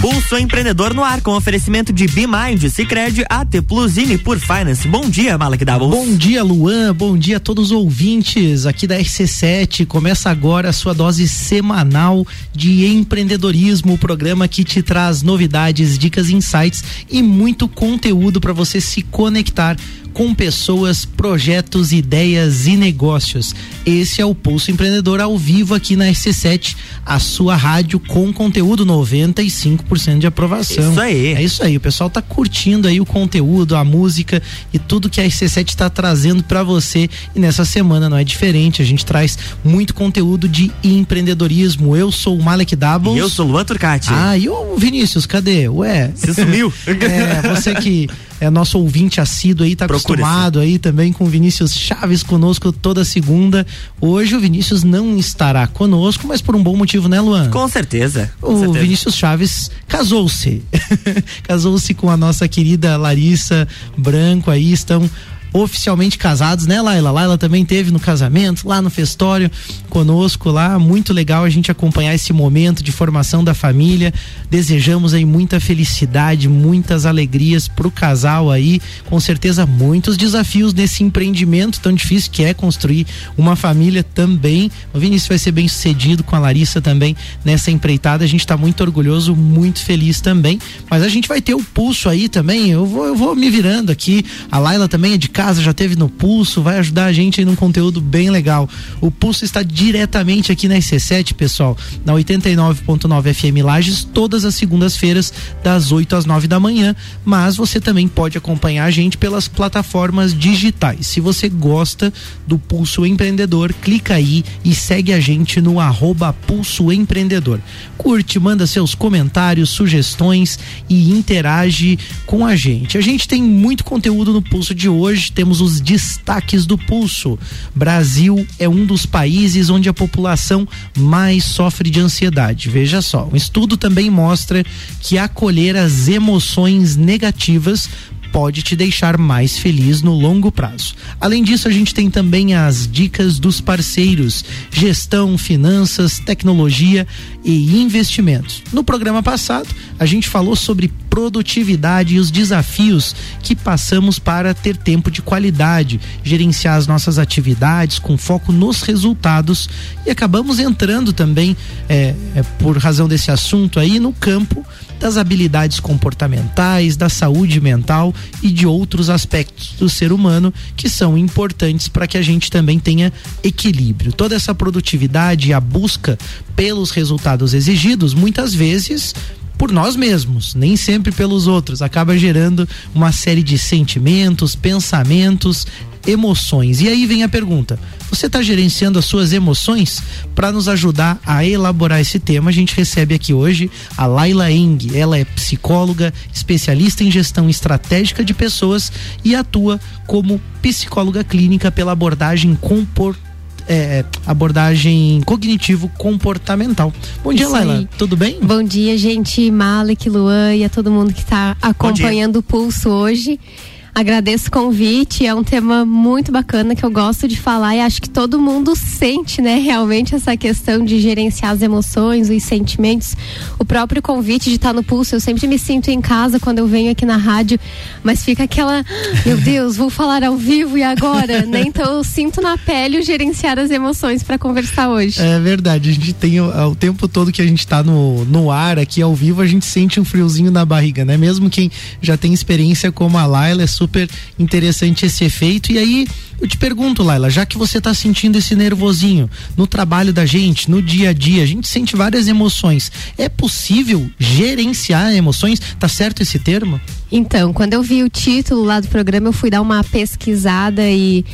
Pulso Empreendedor no ar com oferecimento de BeMind, Cicred, AT Plus e por Finance. Bom dia, Malek Davos. Bom dia, Luan. Bom dia a todos os ouvintes aqui da RC7. Começa agora a sua dose semanal de empreendedorismo, o programa que te traz novidades, dicas, insights e muito conteúdo para você se conectar com pessoas, projetos, ideias e negócios. Esse é o Pulso Empreendedor ao vivo aqui na RC7, a sua rádio com conteúdo 95% de aprovação. Isso aí. É isso aí, o pessoal tá curtindo aí o conteúdo, a música e tudo que a RC7 está trazendo para você. E nessa semana não é diferente, a gente traz muito conteúdo de empreendedorismo. Eu sou o Malek Doubles. E eu sou o Luan Turcati. Ah, e o Vinícius, cadê? Ué. Você sumiu? é, você que é nosso ouvinte assíduo aí, tá acostumado aí também com o Vinícius Chaves conosco toda segunda. Hoje o Vinícius não estará conosco, mas por um bom motivo, né, Luan? Com certeza. Com o certeza. Vinícius Chaves casou-se. casou-se com a nossa querida Larissa Branco aí, estão oficialmente casados, né, Laila? Laila também teve no casamento, lá no festório conosco lá. Muito legal a gente acompanhar esse momento de formação da família. Desejamos aí muita felicidade, muitas alegrias pro casal aí. Com certeza, muitos desafios nesse empreendimento tão difícil que é construir uma família também. O Vinícius vai ser bem sucedido com a Larissa também nessa empreitada. A gente tá muito orgulhoso, muito feliz também. Mas a gente vai ter o pulso aí também. Eu vou, eu vou me virando aqui. A Laila também é de casa, já teve no Pulso, vai ajudar a gente aí num conteúdo bem legal. O Pulso está diretamente aqui na IC7, pessoal, na 89.9 FM Lages, todas as segundas-feiras, das 8 às 9 da manhã. Mas você também pode acompanhar a gente pelas plataformas digitais. Se você gosta do Pulso Empreendedor, clica aí e segue a gente no arroba Pulso Empreendedor. Curte, manda seus comentários, sugestões e interage com a gente. A gente tem muito conteúdo no Pulso de hoje temos os destaques do pulso. Brasil é um dos países onde a população mais sofre de ansiedade. Veja só, um estudo também mostra que acolher as emoções negativas pode te deixar mais feliz no longo prazo. Além disso, a gente tem também as dicas dos parceiros: gestão, finanças, tecnologia e investimentos. No programa passado, a gente falou sobre produtividade e os desafios que passamos para ter tempo de qualidade, gerenciar as nossas atividades com foco nos resultados e acabamos entrando também, é, é, por razão desse assunto aí, no campo das habilidades comportamentais, da saúde mental e de outros aspectos do ser humano que são importantes para que a gente também tenha equilíbrio. Toda essa produtividade e a busca pelos resultados exigidos, muitas vezes por nós mesmos, nem sempre pelos outros. Acaba gerando uma série de sentimentos, pensamentos, emoções. E aí vem a pergunta: você está gerenciando as suas emoções? Para nos ajudar a elaborar esse tema, a gente recebe aqui hoje a Laila Eng. Ela é psicóloga, especialista em gestão estratégica de pessoas e atua como psicóloga clínica pela abordagem comportamental é, abordagem cognitivo-comportamental. Bom dia, Laila. Tudo bem? Bom dia, gente. Malek, Luan e a todo mundo que está acompanhando o Pulso hoje. Agradeço o convite, é um tema muito bacana que eu gosto de falar e acho que todo mundo sente, né, realmente essa questão de gerenciar as emoções, os sentimentos. O próprio convite de estar no pulso, eu sempre me sinto em casa quando eu venho aqui na rádio, mas fica aquela, meu Deus, vou falar ao vivo e agora, né? Então eu sinto na pele o gerenciar as emoções para conversar hoje. É verdade, a gente tem o, o tempo todo que a gente está no, no ar aqui ao vivo, a gente sente um friozinho na barriga, né? Mesmo quem já tem experiência como a Laila, é super interessante esse efeito. E aí, eu te pergunto, Laila, já que você está sentindo esse nervosinho no trabalho da gente, no dia a dia, a gente sente várias emoções. É possível gerenciar emoções? Tá certo esse termo? Então, quando eu vi o título lá do programa, eu fui dar uma pesquisada e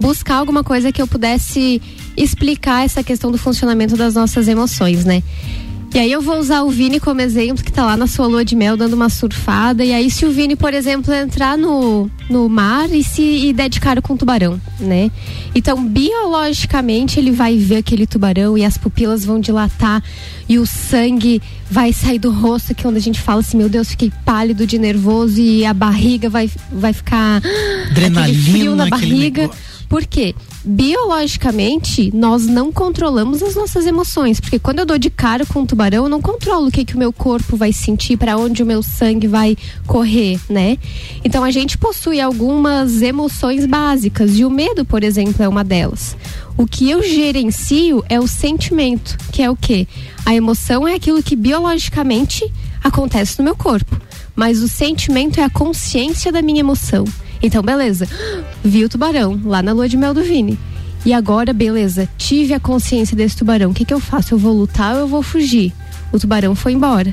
buscar alguma coisa que eu pudesse explicar essa questão do funcionamento das nossas emoções, né? E aí eu vou usar o Vini como exemplo, que tá lá na sua lua de mel dando uma surfada. E aí, se o Vini, por exemplo, entrar no, no mar e se e der de cara com um tubarão, né? Então, biologicamente, ele vai ver aquele tubarão e as pupilas vão dilatar e o sangue vai sair do rosto, que é onde a gente fala assim, meu Deus, fiquei pálido de nervoso e a barriga vai, vai ficar Adrenalina, aquele frio na barriga. Quê? Biologicamente, nós não controlamos as nossas emoções, porque quando eu dou de cara com um tubarão, eu não controlo o que que o meu corpo vai sentir, para onde o meu sangue vai correr, né? Então a gente possui algumas emoções básicas e o medo, por exemplo, é uma delas. O que eu gerencio é o sentimento, que é o quê? A emoção é aquilo que biologicamente acontece no meu corpo, mas o sentimento é a consciência da minha emoção. Então, beleza. Vi o tubarão lá na lua de mel do Vini. E agora, beleza, tive a consciência desse tubarão. O que, que eu faço? Eu vou lutar ou eu vou fugir? O tubarão foi embora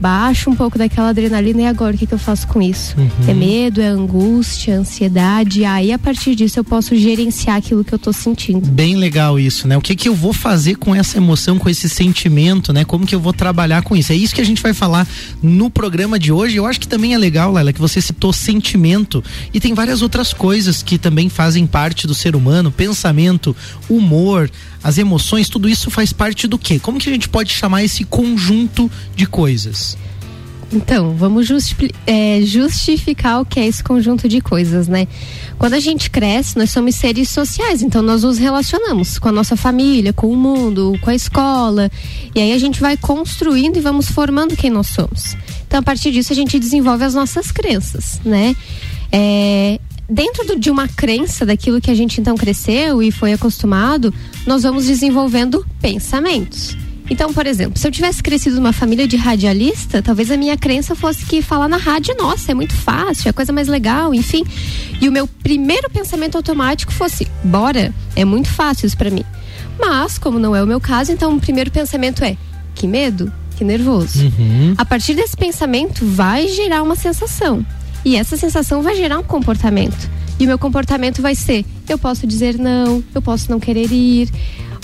baixo um pouco daquela adrenalina e agora o que, que eu faço com isso? Uhum. É medo, é angústia, ansiedade. Aí a partir disso eu posso gerenciar aquilo que eu tô sentindo. Bem legal isso, né? O que que eu vou fazer com essa emoção, com esse sentimento, né? Como que eu vou trabalhar com isso? É isso que a gente vai falar no programa de hoje. Eu acho que também é legal, Laila, que você citou sentimento e tem várias outras coisas que também fazem parte do ser humano, pensamento, humor, as emoções, tudo isso faz parte do quê? Como que a gente pode chamar esse conjunto de coisas? Então, vamos justi é, justificar o que é esse conjunto de coisas, né? Quando a gente cresce, nós somos seres sociais, então nós nos relacionamos com a nossa família, com o mundo, com a escola, e aí a gente vai construindo e vamos formando quem nós somos. Então, a partir disso, a gente desenvolve as nossas crenças, né? É, dentro do, de uma crença daquilo que a gente então cresceu e foi acostumado, nós vamos desenvolvendo pensamentos. Então, por exemplo, se eu tivesse crescido numa família de radialista, talvez a minha crença fosse que falar na rádio, nossa, é muito fácil, é a coisa mais legal, enfim. E o meu primeiro pensamento automático fosse: bora, é muito fácil isso para mim. Mas, como não é o meu caso, então o primeiro pensamento é: que medo, que nervoso. Uhum. A partir desse pensamento, vai gerar uma sensação. E essa sensação vai gerar um comportamento. E o meu comportamento vai ser: eu posso dizer não, eu posso não querer ir,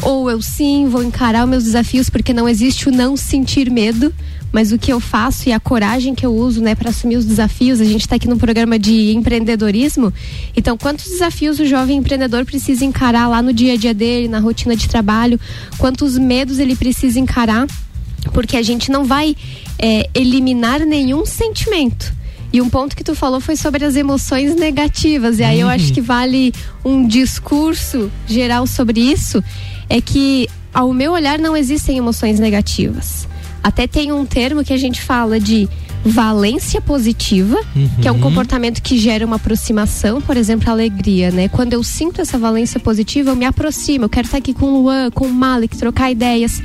ou eu sim vou encarar os meus desafios, porque não existe o não sentir medo, mas o que eu faço e a coragem que eu uso, né, para assumir os desafios. A gente está aqui no programa de empreendedorismo. Então, quantos desafios o jovem empreendedor precisa encarar lá no dia a dia dele, na rotina de trabalho? Quantos medos ele precisa encarar? Porque a gente não vai é, eliminar nenhum sentimento e um ponto que tu falou foi sobre as emoções negativas. E aí eu acho uhum. que vale um discurso geral sobre isso. É que, ao meu olhar, não existem emoções negativas. Até tem um termo que a gente fala de valência positiva, uhum. que é um comportamento que gera uma aproximação, por exemplo, a alegria, né? Quando eu sinto essa valência positiva, eu me aproximo, eu quero estar aqui com o Luan, com o Malik, trocar ideias.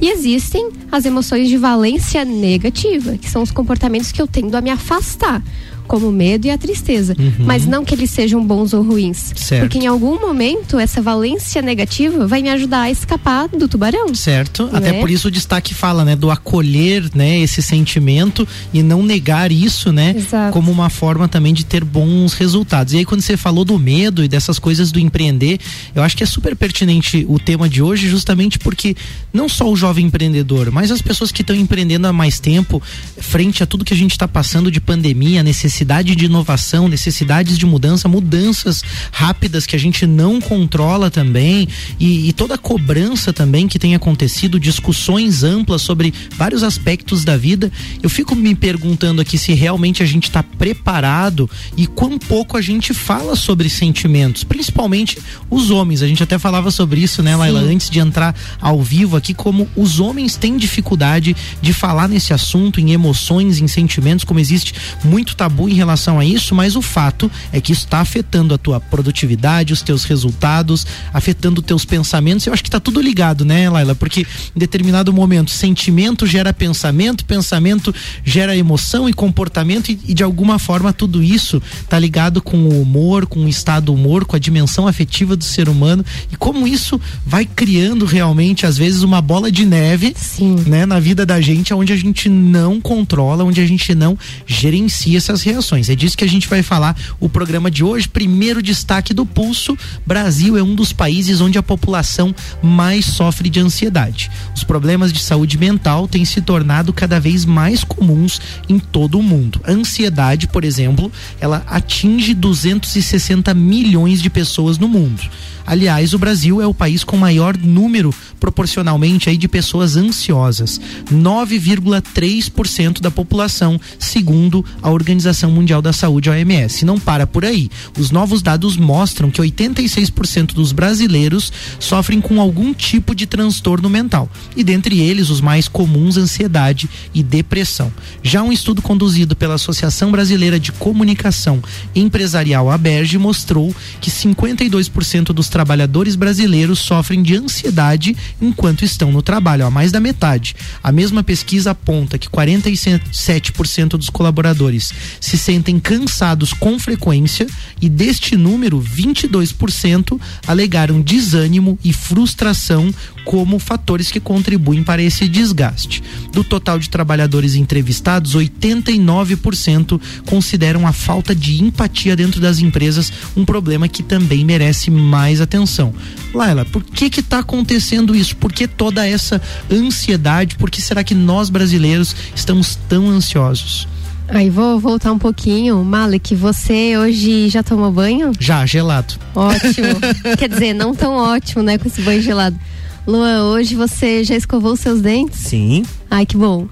E existem as emoções de valência negativa, que são os comportamentos que eu tendo a me afastar como o medo e a tristeza. Uhum. Mas não que eles sejam bons ou ruins. Certo. Porque em algum momento essa valência negativa vai me ajudar a escapar do tubarão. Certo. Né? Até por isso o destaque fala, né, do acolher, né, esse sentimento e não negar isso, né, Exato. como uma forma também de ter bons resultados. E aí quando você falou do medo e dessas coisas do empreender, eu acho que é super pertinente o tema de hoje, justamente porque não só o jovem empreendedor, mas as pessoas que estão empreendendo há mais tempo, frente a tudo que a gente está passando de pandemia, necessidade necessidade de inovação, necessidades de mudança, mudanças rápidas que a gente não controla também e, e toda a cobrança também que tem acontecido, discussões amplas sobre vários aspectos da vida. Eu fico me perguntando aqui se realmente a gente está preparado e quão pouco a gente fala sobre sentimentos, principalmente os homens. A gente até falava sobre isso, né, Laila, Sim. antes de entrar ao vivo aqui, como os homens têm dificuldade de falar nesse assunto, em emoções, em sentimentos, como existe muito tabu tabu em relação a isso, mas o fato é que isso está afetando a tua produtividade, os teus resultados, afetando os teus pensamentos. Eu acho que está tudo ligado, né, Laila? Porque em determinado momento, sentimento gera pensamento, pensamento gera emoção e comportamento, e, e de alguma forma tudo isso está ligado com o humor, com o estado do humor, com a dimensão afetiva do ser humano e como isso vai criando realmente, às vezes, uma bola de neve Sim. né, na vida da gente, onde a gente não controla, onde a gente não gerencia essas reações. É disso que a gente vai falar o programa de hoje. Primeiro destaque do pulso: Brasil é um dos países onde a população mais sofre de ansiedade. Os problemas de saúde mental têm se tornado cada vez mais comuns em todo o mundo. A ansiedade, por exemplo, ela atinge 260 milhões de pessoas no mundo. Aliás, o Brasil é o país com maior número proporcionalmente aí de pessoas ansiosas, 9,3% da população, segundo a Organização Organização Mundial da Saúde, OMS. Não para por aí. Os novos dados mostram que 86% dos brasileiros sofrem com algum tipo de transtorno mental, e dentre eles os mais comuns ansiedade e depressão. Já um estudo conduzido pela Associação Brasileira de Comunicação Empresarial Aberge mostrou que 52% dos trabalhadores brasileiros sofrem de ansiedade enquanto estão no trabalho, a mais da metade. A mesma pesquisa aponta que 47% dos colaboradores se sentem cansados com frequência e deste número, 22% alegaram desânimo e frustração como fatores que contribuem para esse desgaste. Do total de trabalhadores entrevistados, 89% consideram a falta de empatia dentro das empresas um problema que também merece mais atenção. Laila, por que que está acontecendo isso? Por que toda essa ansiedade? Por que será que nós brasileiros estamos tão ansiosos? Aí vou voltar um pouquinho. Malek, você hoje já tomou banho? Já, gelado. Ótimo. Quer dizer, não tão ótimo, né, com esse banho gelado. Luan, hoje você já escovou os seus dentes? Sim. Ai, que bom.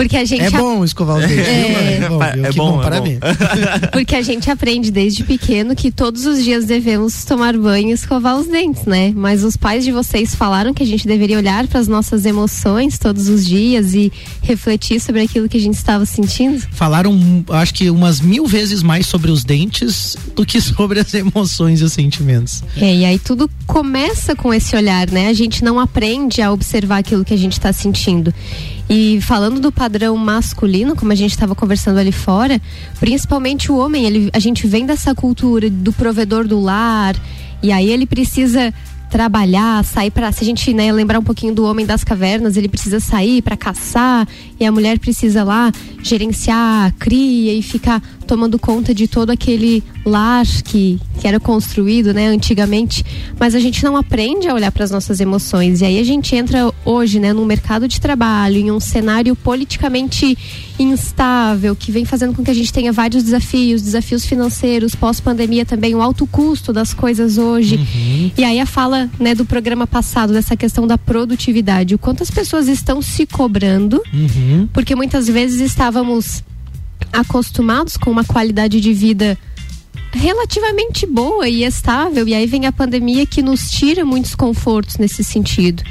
Porque a gente. É bom escovar os dentes. É, é bom, é que bom, bom, é parabéns. Porque a gente aprende desde pequeno que todos os dias devemos tomar banho e escovar os dentes, né? Mas os pais de vocês falaram que a gente deveria olhar para as nossas emoções todos os dias e refletir sobre aquilo que a gente estava sentindo? Falaram, acho que umas mil vezes mais sobre os dentes do que sobre as emoções e os sentimentos. É, e aí tudo começa com esse olhar, né? A gente não aprende a observar aquilo que a gente está sentindo. E falando do padrão masculino, como a gente estava conversando ali fora, principalmente o homem, ele, a gente vem dessa cultura do provedor do lar, e aí ele precisa trabalhar, sair para se a gente né, lembrar um pouquinho do homem das cavernas, ele precisa sair para caçar e a mulher precisa lá gerenciar cria e ficar tomando conta de todo aquele lar que, que era construído, né, antigamente, mas a gente não aprende a olhar para as nossas emoções. E aí a gente entra hoje, né, num mercado de trabalho, em um cenário politicamente instável, que vem fazendo com que a gente tenha vários desafios, desafios financeiros, pós-pandemia também, o alto custo das coisas hoje. Uhum. E aí a fala, né, do programa passado dessa questão da produtividade, o quanto as pessoas estão se cobrando, Uhum. porque muitas vezes estávamos acostumados com uma qualidade de vida relativamente boa e estável, e aí vem a pandemia que nos tira muitos confortos nesse sentido.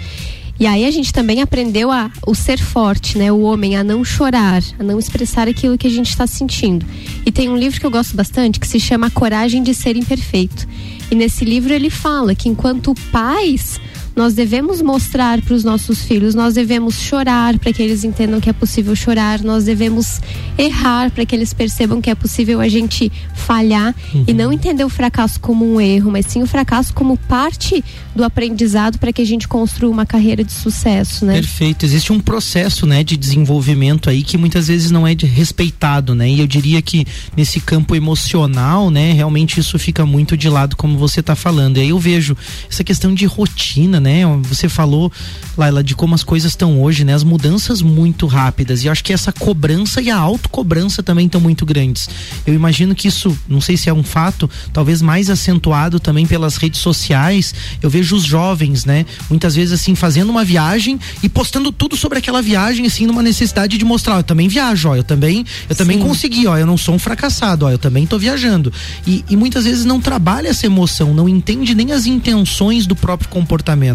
E aí a gente também aprendeu a o ser forte, né? O homem a não chorar, a não expressar aquilo que a gente está sentindo. E tem um livro que eu gosto bastante que se chama Coragem de Ser Imperfeito. E nesse livro ele fala que enquanto pais nós devemos mostrar para os nossos filhos, nós devemos chorar para que eles entendam que é possível chorar, nós devemos errar para que eles percebam que é possível a gente falhar e não entender o fracasso como um erro, mas sim o fracasso como parte do aprendizado para que a gente construa uma carreira de sucesso, né? Perfeito. Existe um processo, né, de desenvolvimento aí que muitas vezes não é de respeitado, né? E eu diria que nesse campo emocional, né, realmente isso fica muito de lado como você está falando. E aí eu vejo essa questão de rotina, né? Você falou, Laila, de como as coisas estão hoje, né? As mudanças muito rápidas. E eu acho que essa cobrança e a autocobrança também estão muito grandes. Eu imagino que isso, não sei se é um fato, talvez mais acentuado também pelas redes sociais. Eu vejo os jovens, né? Muitas vezes assim fazendo uma viagem e postando tudo sobre aquela viagem assim numa necessidade de mostrar, eu também viajo, ó, eu também, eu também Sim. consegui, ó, eu não sou um fracassado, ó, eu também tô viajando. E, e muitas vezes não trabalha essa emoção, não entende nem as intenções do próprio comportamento,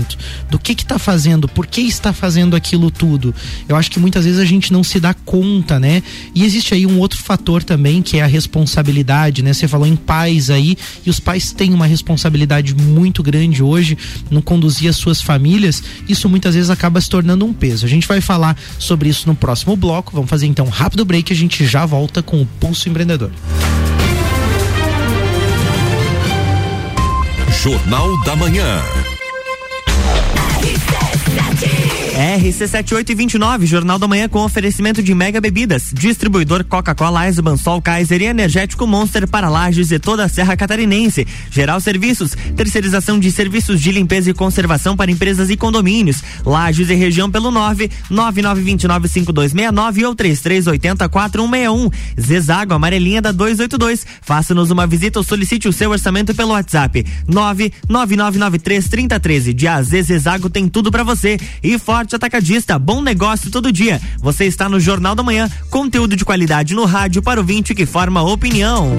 do que que tá fazendo, por que está fazendo aquilo tudo. Eu acho que muitas vezes a gente não se dá conta, né? E existe aí um outro fator também que é a responsabilidade, né? Você falou em pais aí, e os pais têm uma responsabilidade muito grande hoje no conduzir as suas famílias. Isso muitas vezes acaba se tornando um peso. A gente vai falar sobre isso no próximo bloco. Vamos fazer então um rápido break, a gente já volta com o Pulso Empreendedor. Jornal da Manhã. RC7829, Jornal da Manhã com oferecimento de Mega Bebidas, distribuidor Coca-Cola, Eisenbahn, Sol Kaiser e Energético Monster para Lages e toda a Serra Catarinense. Geral Serviços, terceirização de serviços de limpeza e conservação para empresas e condomínios. Lages e região pelo 9 99295269 ou 33804161. Zezago, amarelinha da 282. Faça-nos uma visita ou solicite o seu orçamento pelo WhatsApp 999933013. De AZ Zezago tem tudo para você. E Ford Atacadista, bom negócio todo dia. Você está no Jornal da Manhã, conteúdo de qualidade no rádio para o vinte que forma opinião.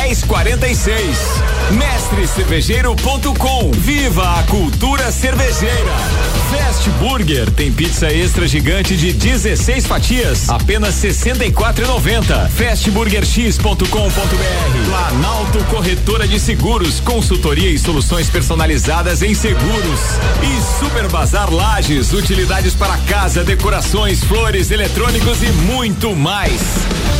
46. Mestrecervejeiro.com. Viva a cultura cervejeira. Fast Burger tem pizza extra gigante de 16 fatias, apenas 64,90. Fastburgerx.com.br. Planalto Corretora de Seguros, consultoria e soluções personalizadas em seguros. E Super Bazar Lages, utilidades para casa, decorações, flores, eletrônicos e muito mais.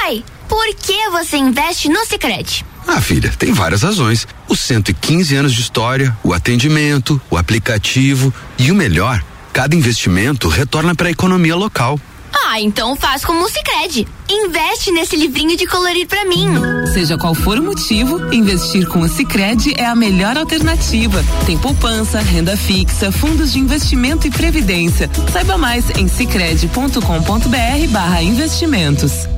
pai, por que você investe no Sicredi? Ah, filha, tem várias razões. Os 115 anos de história, o atendimento, o aplicativo e o melhor, cada investimento retorna para a economia local. Ah, então faz como o Sicredi. Investe nesse livrinho de colorir pra mim. Seja qual for o motivo, investir com o Sicredi é a melhor alternativa. Tem poupança, renda fixa, fundos de investimento e previdência. Saiba mais em sicredi.com.br/barra investimentos.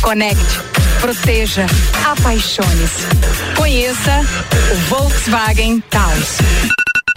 conecte, proteja, apaixone-se. Conheça o Volkswagen Taos.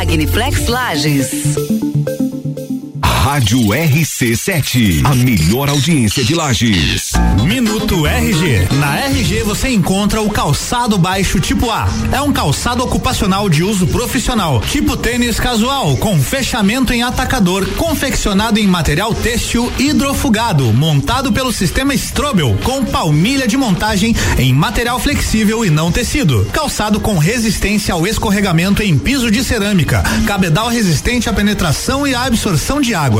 Magniflex Lages. Rádio RC7, a melhor audiência de Lages. Minuto RG. Na RG você encontra o calçado baixo tipo A. É um calçado ocupacional de uso profissional, tipo tênis casual, com fechamento em atacador, confeccionado em material têxtil hidrofugado, montado pelo sistema Strobel, com palmilha de montagem em material flexível e não tecido. Calçado com resistência ao escorregamento em piso de cerâmica, cabedal resistente à penetração e à absorção de água,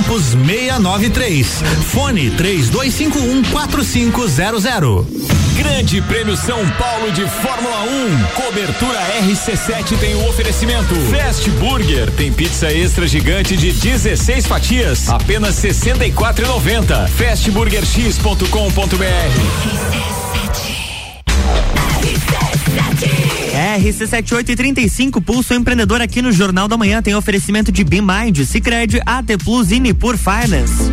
693. Fone 3251 4500. Grande Prêmio São Paulo de Fórmula 1. Cobertura RC7 tem o oferecimento. Fast Burger tem pizza extra gigante de 16 fatias, apenas 64,90. Fastburgerx.com.br. RC7835, Pulso Empreendedor aqui no Jornal da Manhã tem oferecimento de BeMind, Cicred, AT Plus e Nipur Finance.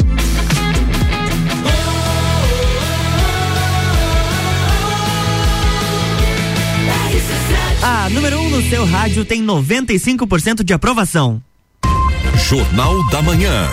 A número 1 um no seu rádio tem 95% de aprovação. Jornal da Manhã.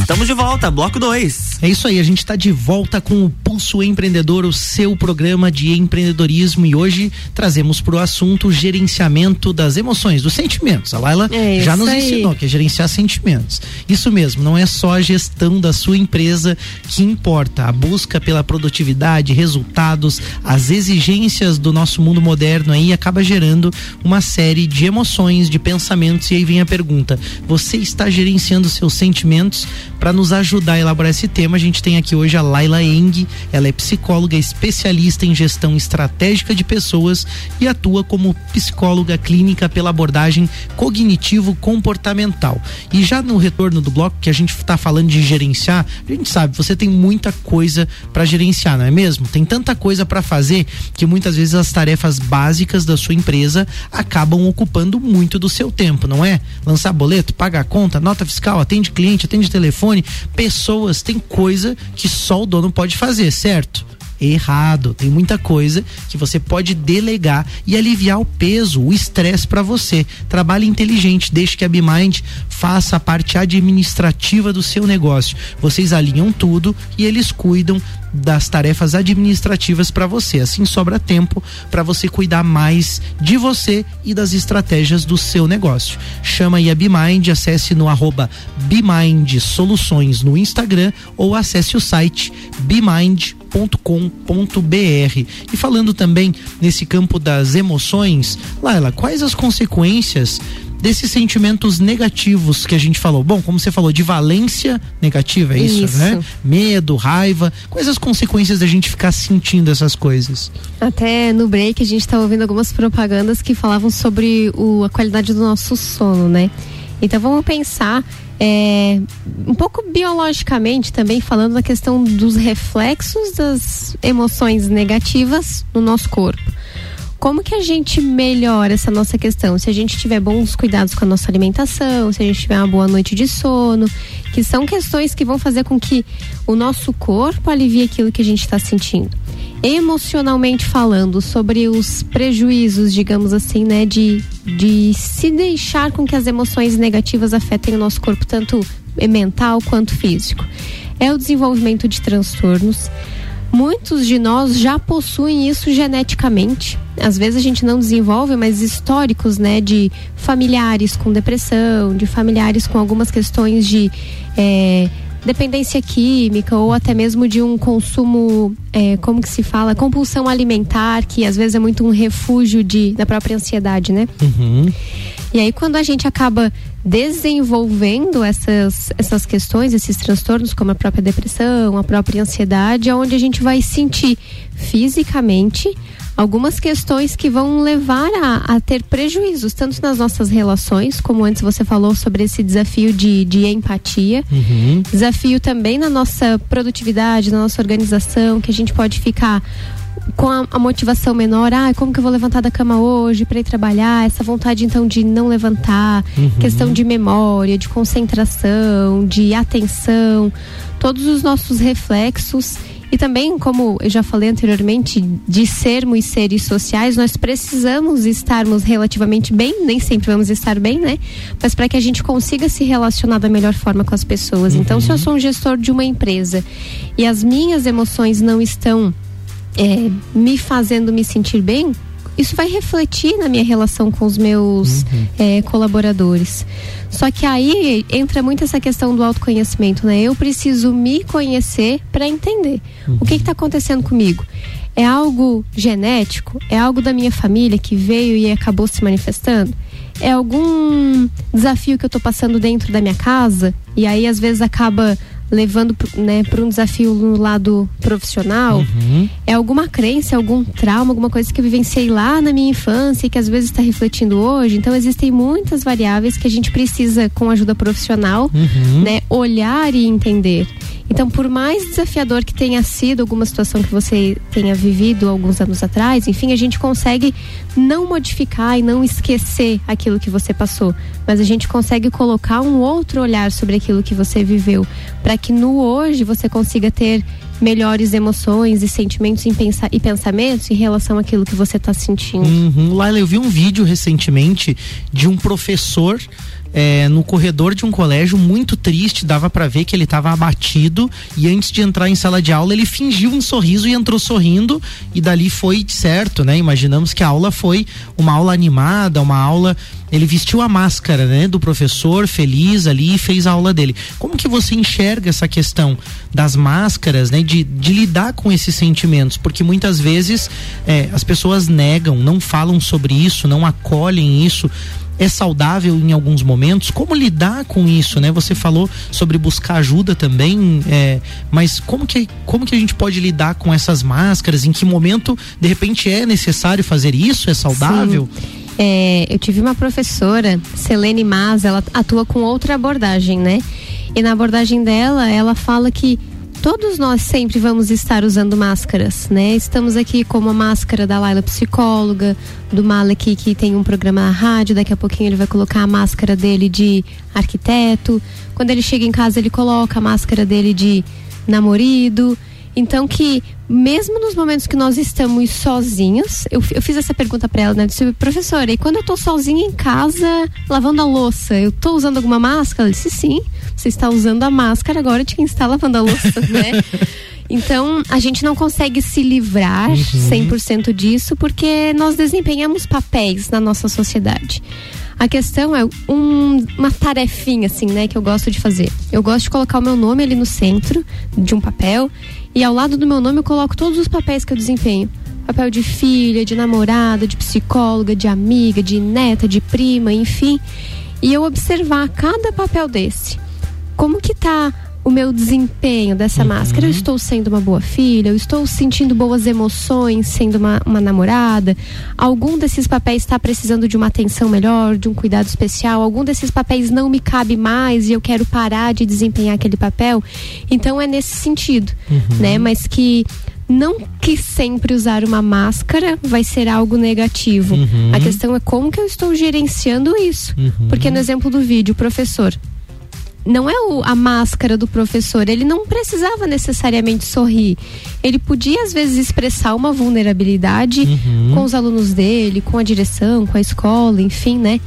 Estamos de volta, bloco 2. É isso aí, a gente está de volta com o Pulso Empreendedor, o seu programa de empreendedorismo e hoje trazemos para o assunto o gerenciamento das emoções, dos sentimentos. A Laila É já nos aí. ensinou que é gerenciar sentimentos. Isso mesmo, não é só a gestão da sua empresa que importa, a busca pela produtividade, resultados, as exigências do nosso mundo moderno aí acaba gerando uma série de emoções, de pensamentos e aí vem a pergunta: você está gerenciando seus sentimentos? Para nos ajudar a elaborar esse tema, a gente tem aqui hoje a Laila Eng. Ela é psicóloga especialista em gestão estratégica de pessoas e atua como psicóloga clínica pela abordagem cognitivo-comportamental. E já no retorno do bloco que a gente está falando de gerenciar, a gente sabe, você tem muita coisa para gerenciar, não é mesmo? Tem tanta coisa para fazer que muitas vezes as tarefas básicas da sua empresa acabam ocupando muito do seu tempo, não é? Lançar boleto, pagar conta, nota fiscal, atende cliente, atende telefone, pessoas, tem coisa que só o dono pode fazer, certo? Errado. Tem muita coisa que você pode delegar e aliviar o peso, o estresse para você. Trabalhe inteligente, deixe que a BeMind faça a parte administrativa do seu negócio. Vocês alinham tudo e eles cuidam das tarefas administrativas para você. Assim sobra tempo para você cuidar mais de você e das estratégias do seu negócio. Chama aí a BeMind, acesse no arroba BeMind Soluções no Instagram ou acesse o site bemind.com.br. E falando também nesse campo das emoções, Laila, quais as consequências desses sentimentos negativos que a gente falou? Bom, como você falou, de valência negativa, é isso, Isso. né? Medo, raiva. Quais as consequências da gente ficar sentindo essas coisas? Até no break a gente estava ouvindo algumas propagandas que falavam sobre o, a qualidade do nosso sono, né? Então vamos pensar é, um pouco biologicamente também falando da questão dos reflexos das emoções negativas no nosso corpo. Como que a gente melhora essa nossa questão? Se a gente tiver bons cuidados com a nossa alimentação, se a gente tiver uma boa noite de sono, que são questões que vão fazer com que o nosso corpo alivie aquilo que a gente está sentindo. Emocionalmente falando, sobre os prejuízos, digamos assim, né, de, de se deixar com que as emoções negativas afetem o nosso corpo, tanto mental quanto físico. É o desenvolvimento de transtornos. Muitos de nós já possuem isso geneticamente. Às vezes a gente não desenvolve, mas históricos, né, de familiares com depressão, de familiares com algumas questões de eh, dependência química ou até mesmo de um consumo, eh, como que se fala, compulsão alimentar, que às vezes é muito um refúgio de, da própria ansiedade, né? Uhum. E aí, quando a gente acaba desenvolvendo essas, essas questões, esses transtornos, como a própria depressão, a própria ansiedade, é onde a gente vai sentir fisicamente algumas questões que vão levar a, a ter prejuízos, tanto nas nossas relações, como antes você falou sobre esse desafio de, de empatia, Uhum. desafio também na nossa produtividade, na nossa organização, que a gente pode ficar com a, a motivação menor, ah, como que eu vou levantar da cama hoje para ir trabalhar? Essa vontade então de não levantar, questão de memória, de concentração, de atenção, todos os nossos reflexos e também, como eu já falei anteriormente, de sermos seres sociais, nós precisamos estarmos relativamente bem, nem sempre vamos estar bem, né? Mas para que a gente consiga se relacionar da melhor forma com as pessoas. Então, se eu sou um gestor de uma empresa e as minhas emoções não estão é, me fazendo me sentir bem, isso vai refletir na minha relação com os meus é, colaboradores. Só que aí entra muito essa questão do autoconhecimento, né? Eu preciso me conhecer para entender o que está acontecendo comigo. É algo genético? É algo da minha família que veio e acabou se manifestando? É algum desafio que eu estou passando dentro da minha casa e aí às vezes acaba levando né, para um desafio no lado profissional? É alguma crença, algum trauma, alguma coisa que eu vivenciei lá na minha infância e que às vezes está refletindo hoje? Então existem muitas variáveis que a gente precisa, com ajuda profissional, Uhum. né, olhar e entender. Então, por mais desafiador que tenha sido alguma situação que você tenha vivido alguns anos atrás, enfim, a gente consegue não modificar e não esquecer aquilo que você passou, mas a gente consegue colocar um outro olhar sobre aquilo que você viveu, para que no hoje você consiga ter melhores emoções e sentimentos e pensamentos em relação àquilo que você está sentindo. Uhum. Laila, eu vi um vídeo recentemente de um professor é, no corredor de um colégio muito triste, dava para ver que ele estava abatido e antes de entrar em sala de aula ele fingiu um sorriso e entrou sorrindo e dali foi certo, né? Imaginamos que a aula foi uma aula animada, uma aula ele vestiu a máscara, né, do professor feliz ali e fez a aula dele. Como que você enxerga essa questão das máscaras, né, de, de lidar com esses sentimentos? Porque muitas vezes é, as pessoas negam, não falam sobre isso, não acolhem isso é saudável em alguns momentos. Como lidar com isso, né? Você falou sobre buscar ajuda também, é, mas como que, como que a gente pode lidar com essas máscaras? Em que momento, de repente, é necessário fazer isso? É saudável? É, eu tive uma professora, Selene Mas, ela atua com outra abordagem, né? E na abordagem dela, ela fala que todos nós sempre vamos estar usando máscaras, né? Estamos aqui como a máscara da Laila psicóloga, do Malek que tem um programa na rádio, daqui a pouquinho ele vai colocar a máscara dele de arquiteto. Quando ele chega em casa, ele coloca a máscara dele de namorado. Então que mesmo nos momentos que nós estamos sozinhos, eu, eu fiz essa pergunta para ela, né? Disse, professora, e quando eu tô sozinha em casa lavando a louça, eu tô usando alguma máscara? Ela disse, sim, você está usando a máscara agora de quem está lavando a louça, né? Então, a gente não consegue se livrar uhum. 100% disso porque nós desempenhamos papéis na nossa sociedade. A questão é um, uma tarefinha, assim, né, que eu gosto de fazer. Eu gosto de colocar o meu nome ali no centro de um papel e ao lado do meu nome eu coloco todos os papéis que eu desempenho. Papel de filha, de namorada, de psicóloga, de amiga, de neta, de prima, enfim. E eu observar cada papel desse. Como que tá o meu desempenho dessa uhum. máscara. Eu estou sendo uma boa filha, eu estou sentindo boas emoções sendo uma, uma namorada. Algum desses papéis está precisando de uma atenção melhor, de um cuidado especial. Algum desses papéis não me cabe mais e eu quero parar de desempenhar aquele papel. Então é nesse sentido, uhum. né? Mas que não que sempre usar uma máscara vai ser algo negativo. Uhum. A questão é como que eu estou gerenciando isso. Uhum. Porque no exemplo do vídeo, o professor não é o, a máscara do professor. Ele não precisava necessariamente sorrir. Ele podia, às vezes, expressar uma vulnerabilidade uhum. com os alunos dele, com a direção, com a escola, enfim, né?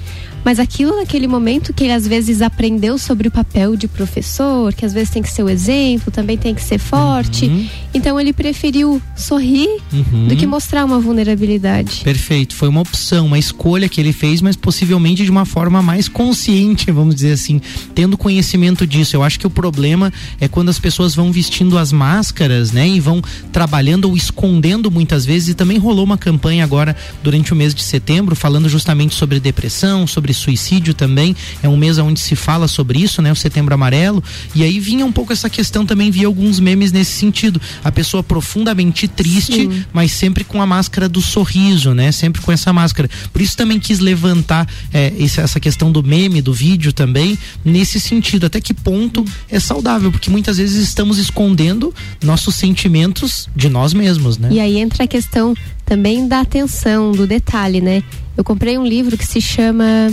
Mas aquilo naquele momento que ele às vezes aprendeu sobre o papel de professor, que às vezes tem que ser o exemplo, também tem que ser forte. Uhum. Então ele preferiu sorrir uhum. do que mostrar uma vulnerabilidade. Perfeito. Foi uma opção, uma escolha que ele fez, mas possivelmente de uma forma mais consciente, vamos dizer assim, tendo conhecimento disso. Eu acho que o problema é quando as pessoas vão vestindo as máscaras, né, e vão trabalhando ou escondendo muitas vezes. E também rolou uma campanha agora durante o mês de setembro falando justamente sobre depressão, sobre sobre suicídio também. É um mês onde se fala sobre isso, né? O Setembro Amarelo. E aí vinha um pouco essa questão também, via alguns memes nesse sentido. A pessoa profundamente triste, Sim. mas sempre com a máscara do sorriso, né? Sempre com essa máscara. Por isso também quis levantar é, essa questão do meme, do vídeo também, nesse sentido. Até que ponto é saudável? Porque muitas vezes estamos escondendo nossos sentimentos de nós mesmos, né? E aí entra a questão também da atenção, do detalhe, né? Eu comprei um livro que se chama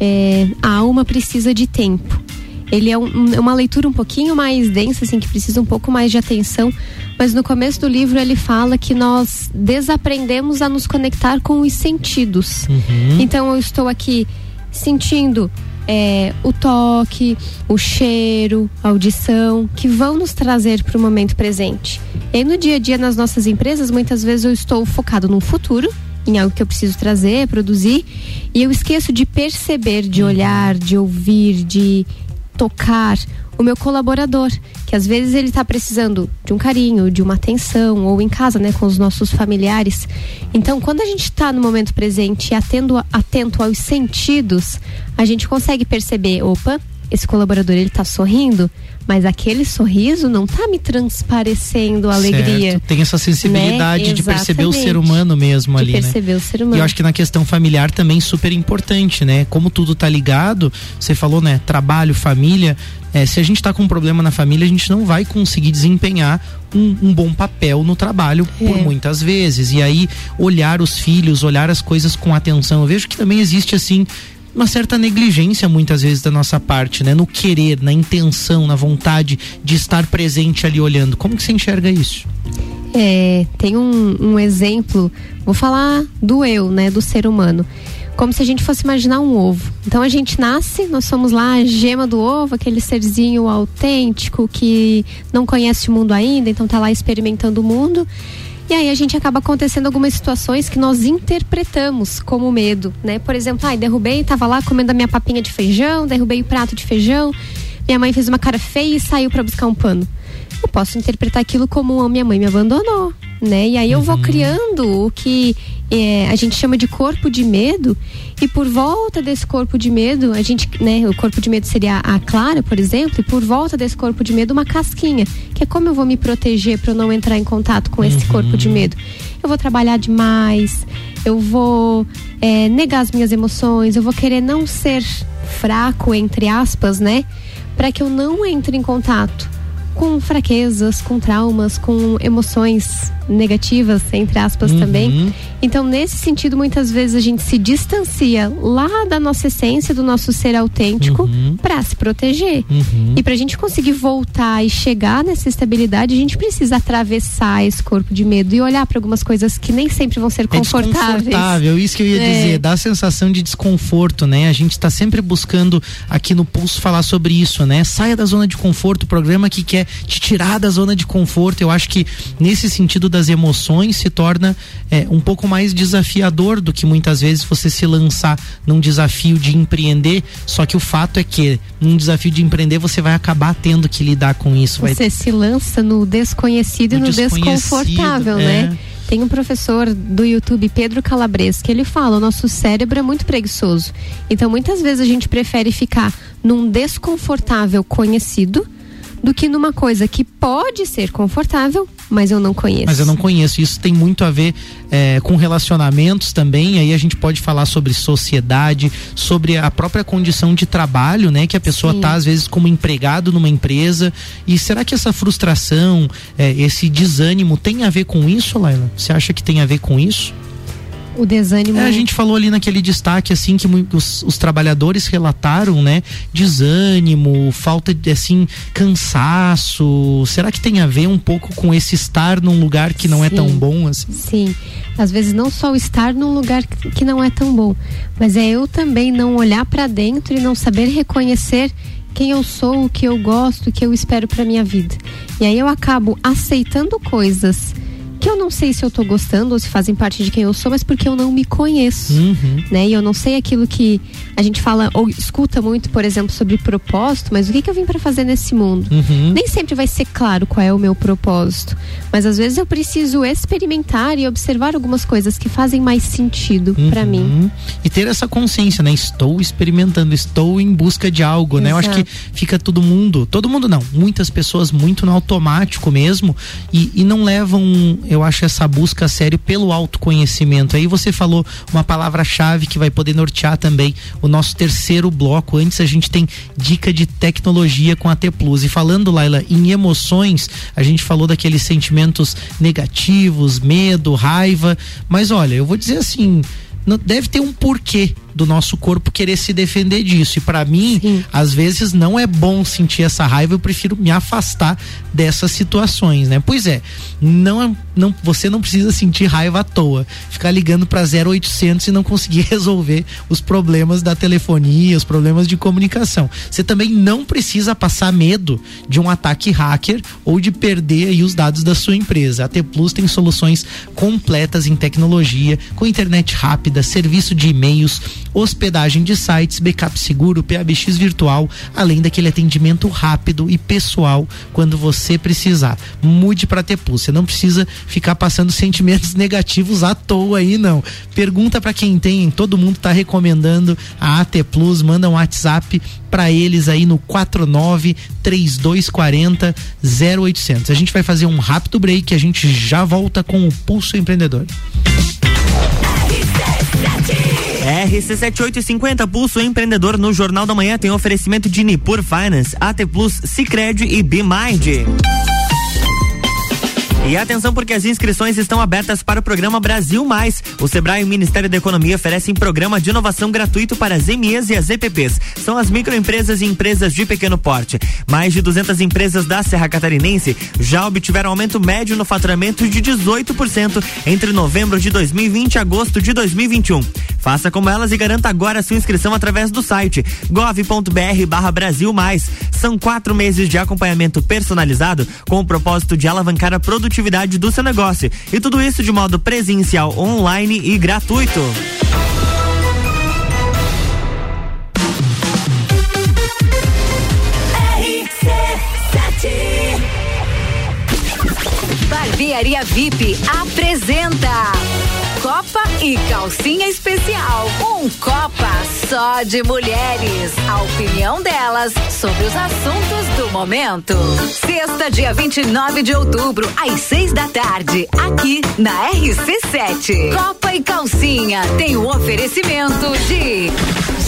é, A Alma Precisa de Tempo. Ele é um, uma leitura um pouquinho mais densa, assim, que precisa um pouco mais de atenção, mas no começo do livro ele fala que nós desaprendemos a nos conectar com os sentidos. Uhum. Então eu estou aqui sentindo é, o toque, o cheiro, a audição, que vão nos trazer para o momento presente. E no dia a dia, nas nossas empresas, muitas vezes eu estou focado no futuro, em algo que eu preciso trazer, produzir, e eu esqueço de perceber, de olhar, de ouvir, de tocar o meu colaborador, que às vezes ele está precisando de um carinho, de uma atenção, ou em casa, né, com os nossos familiares. Então, quando a gente está no momento presente e atendo, atento aos sentidos, a gente consegue perceber, opa, esse colaborador ele está sorrindo, mas aquele sorriso não está me transparecendo alegria. Certo. Tem essa sensibilidade né? de perceber o ser humano mesmo de ali, né? perceber né? o ser humano. E eu acho que na questão familiar também super importante, né? Como tudo tá ligado, você falou, né? Trabalho, família, é, se a gente está com um problema na família, a gente não vai conseguir desempenhar um, um bom papel no trabalho É. por muitas vezes. E aí, olhar os filhos, olhar as coisas com atenção. Eu vejo que também existe assim. Uma certa negligência muitas vezes da nossa parte, né? No querer, na intenção, na vontade de estar presente ali olhando. Como que você enxerga isso? É, tem um, um exemplo, vou falar do eu, né, do ser humano. Como se a gente fosse imaginar um ovo. Então a gente nasce, nós somos lá a gema do ovo, aquele serzinho autêntico que não conhece o mundo ainda, então tá lá experimentando o mundo. E aí a gente acaba acontecendo algumas situações que nós interpretamos como medo, né? Por exemplo, ai, derrubei, tava lá comendo a minha papinha de feijão, derrubei o prato de feijão, minha mãe fez uma cara feia e saiu para buscar um pano. Eu posso interpretar aquilo como a minha mãe me abandonou, né? E aí eu vou criando o que é, a gente chama de corpo de medo e por volta desse corpo de medo, a gente, né, o corpo de medo seria a clara, por exemplo, e por volta desse corpo de medo uma casquinha, que é como eu vou me proteger para eu não entrar em contato com esse corpo de medo. Eu vou trabalhar demais, eu vou é, negar as minhas emoções, eu vou querer não ser fraco, entre aspas, né? Para que eu não entre em contato com fraquezas, com traumas, com emoções negativas, entre aspas também. Então, nesse sentido, muitas vezes a gente se distancia lá da nossa essência, do nosso ser autêntico, para se proteger. E para a gente conseguir voltar e chegar nessa estabilidade, a gente precisa atravessar esse corpo de medo e olhar para algumas coisas que nem sempre vão ser É confortáveis. desconfortável, isso que eu ia É. dizer, dá a sensação de desconforto, né? A gente está sempre buscando aqui no Pulso falar sobre isso, né? Saia da zona de conforto, o programa que quer te tirar da zona de conforto. Eu acho que nesse sentido das emoções se torna é, um pouco mais desafiador do que muitas vezes você se lançar num desafio de empreender. Só que o fato é que num desafio de empreender você vai acabar tendo que lidar com isso. Vai Você se lança no desconhecido e No desconfortável, é. né? Tem um professor do YouTube, Pedro Calabres, que ele fala: o nosso cérebro é muito preguiçoso. Então, muitas vezes a gente prefere ficar num desconfortável conhecido do que numa coisa que pode ser confortável, mas eu não conheço. Mas eu não conheço. Isso tem muito a ver é, com relacionamentos também. Aí a gente pode falar sobre sociedade, sobre a própria condição de trabalho, né? Que a pessoa Sim. tá às vezes como empregado numa empresa. E será que essa frustração, é, esse desânimo tem a ver com isso, Laila? Você acha que tem a ver com isso? O desânimo. É, a gente falou ali naquele destaque assim que os, os trabalhadores relataram, né? Desânimo, falta de assim cansaço. Será que tem a ver um pouco com esse estar num lugar que não é tão Sim. bom assim? Sim, às vezes não só o estar num lugar que que não é tão bom, mas é eu também não olhar para dentro e não saber reconhecer quem eu sou, o que eu gosto, o que eu espero para minha vida. E aí eu acabo aceitando coisas que eu não sei se eu tô gostando ou se fazem parte de quem eu sou, mas porque eu não me conheço Uhum. né? E eu não sei aquilo que a gente fala ou escuta muito, por exemplo, sobre propósito, mas o que, que eu vim para fazer nesse mundo? Uhum. Nem sempre vai ser claro qual é o meu propósito, mas às vezes eu preciso experimentar e observar algumas coisas que fazem mais sentido pra mim. Uhum. E ter essa consciência, né? Estou experimentando, estou em busca de algo, né? Eu acho que fica todo mundo, todo mundo não, muitas pessoas muito no automático mesmo e, e não levam, eu acho, essa busca a sério pelo autoconhecimento. Aí você falou uma palavra-chave que vai poder nortear também o nosso terceiro bloco. Antes a gente tem dica de tecnologia com a T Plus. E falando, Laila, em emoções, a gente falou daqueles sentimentos negativos, medo, raiva. Mas olha, eu vou dizer assim. Deve ter um porquê do nosso corpo querer se defender disso. E para mim, Sim. às vezes não é bom sentir essa raiva, eu prefiro me afastar dessas situações, né? Pois é, não, não você não precisa sentir raiva à toa, ficar ligando para 0800 e não conseguir resolver os problemas da telefonia, os problemas de comunicação. Você também não precisa passar medo de um ataque hacker ou de perder aí os dados da sua empresa. A T Plus tem soluções completas em tecnologia, com internet rápida, serviço de e-mails, hospedagem de sites, backup seguro, PABX virtual, além daquele atendimento rápido e pessoal quando você precisar. Mude para T Plus. Você não precisa ficar passando sentimentos negativos à toa aí, não. Pergunta para quem tem, todo mundo tá recomendando a AT Plus, manda um WhatsApp para eles aí no 49 3240 0800. A gente vai fazer um rápido break, a gente já volta com o Pulso Empreendedor. RC7850 Pulso Empreendedor no Jornal da Manhã tem oferecimento de Nipur Finance, AT Plus, Cicred e BeMind. E atenção porque as inscrições estão abertas para o programa Brasil Mais. O Sebrae e o Ministério da Economia oferecem programa de inovação gratuito para as MEs e as EPPs. São as microempresas e empresas de pequeno porte. Mais de 200 empresas da Serra Catarinense já obtiveram aumento médio no faturamento de 18% entre novembro de 2020 e agosto de 2021. Faça como elas e garanta agora sua inscrição através do site gov.br barra Brasil Mais. São quatro meses de acompanhamento personalizado com o propósito de alavancar a produtividade do seu negócio. E tudo isso de modo presencial, online e gratuito. Barbearia VIP apresenta Copa e Calcinha Especial. Um Copa só de mulheres. A opinião delas sobre os assuntos do momento. Sexta, dia 29 de outubro, às seis da tarde, aqui na RC7. Copa e Calcinha tem o um oferecimento de.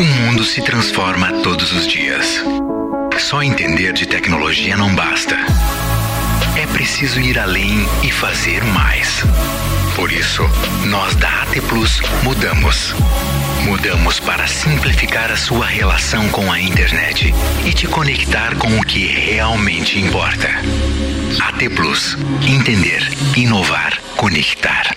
o mundo se transforma todos os dias. Só entender de tecnologia não basta. É preciso ir além e fazer mais. Por isso, nós da AT Plus mudamos. Mudamos para simplificar a sua relação com a internet e te conectar com o que realmente importa. AT Plus. Entender, inovar, conectar.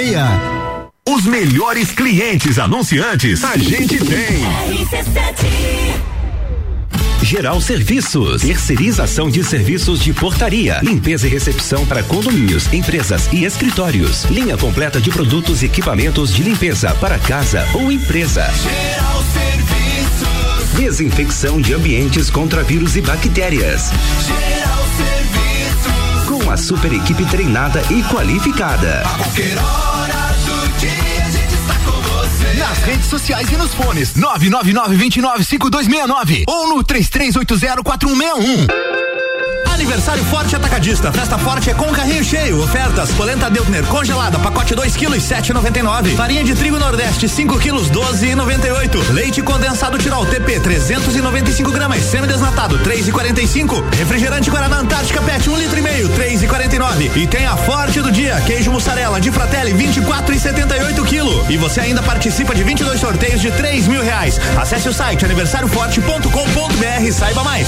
Os melhores clientes anunciantes a gente tem. Geral Serviços, terceirização de serviços de portaria, limpeza e recepção para condomínios, empresas e escritórios. Linha completa de produtos e equipamentos de limpeza para casa ou empresa. Geral Serviços. Desinfecção de ambientes contra vírus e bactérias. Geral Serviços. Com a super equipe treinada e qualificada. A qualquer hora do dia a gente está com você. Nas redes sociais e nos fones 999-295269 ou no 33804161. Aniversário Forte Atacadista. Festa Forte é com carrinho cheio. Ofertas: polenta Deltner congelada, pacote 2 quilos 7,99. Farinha de trigo Nordeste 5 quilos 12,98. Leite condensado Tirol TP 395 gramas, semi-desnatado 3,45. Refrigerante Guaraná Antártica PET 1 um litro e meio 3,49. E tem a Forte do dia, queijo mussarela de Fratelli 24,78 quilo. E você ainda participa de 22 sorteios de 3 mil reais. Acesse o site aniversarioforte.com.br e saiba mais.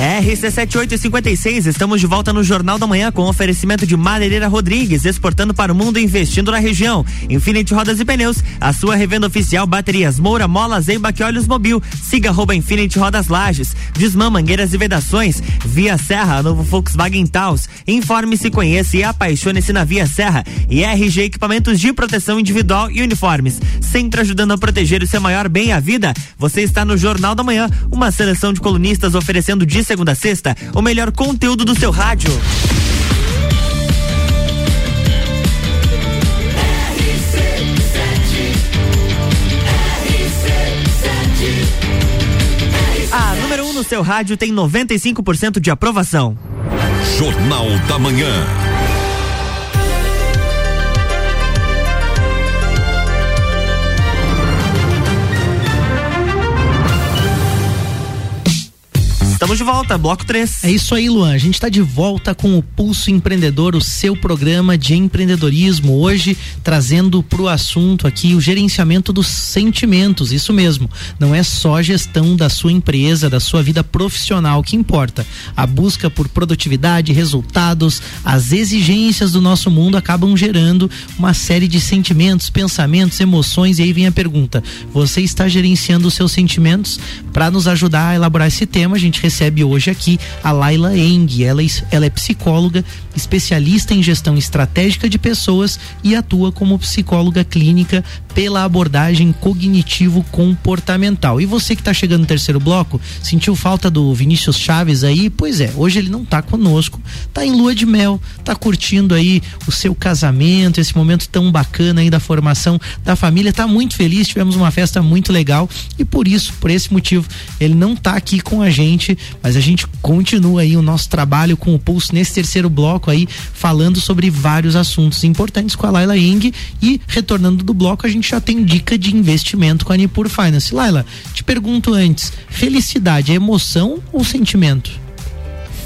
RC7856, estamos de volta no Jornal da Manhã com oferecimento de Madeireira Rodrigues, exportando para o mundo e investindo na região. Infinity Rodas e Pneus, a sua revenda oficial Baterias Moura, Molas, Eibac e Olhos Mobil. Siga arroba Infinity Rodas Lages. Desmã Mangueiras e Vedações, Via Serra, novo Volkswagen Taos. Informe-se, conheça e apaixone-se na Via Serra. E RG Equipamentos de Proteção Individual e Uniformes, sempre ajudando a proteger o seu maior bem, a vida. Você está no Jornal da Manhã, uma seleção de colunistas oferecendo de segunda a sexta o melhor conteúdo do seu rádio. A número 1 um no seu rádio tem 95% de aprovação. Jornal da Manhã. Estamos de volta, bloco 3. É isso aí, Luan. A gente está de volta com o Pulso Empreendedor, o seu programa de empreendedorismo. Hoje trazendo para o assunto aqui o gerenciamento dos sentimentos. Isso mesmo. Não é só gestão da sua empresa, da sua vida profissional que importa. A busca por produtividade, resultados, as exigências do nosso mundo acabam gerando uma série de sentimentos, pensamentos, emoções. E aí vem a pergunta: você está gerenciando os seus sentimentos? Para nos ajudar a elaborar esse tema, a gente recebe hoje aqui a Laila Eng. Ela, ela é psicóloga, especialista em gestão estratégica de pessoas e atua como psicóloga clínica pela abordagem cognitivo-comportamental. E você que está chegando no terceiro bloco, sentiu falta do Vinícius Chaves aí? Pois é, hoje ele não está conosco, está em lua de mel, está curtindo aí o seu casamento, esse momento tão bacana aí da formação da família, está muito feliz, tivemos uma festa muito legal e por isso, por esse motivo, ele não está aqui com a gente, mas a gente continua aí o nosso trabalho com o Pulso nesse terceiro bloco aí, falando sobre vários assuntos importantes com a Laila Eng e retornando do bloco, a gente já tem dica de investimento com a Nipur Finance. Laila, te pergunto antes, felicidade é emoção ou sentimento?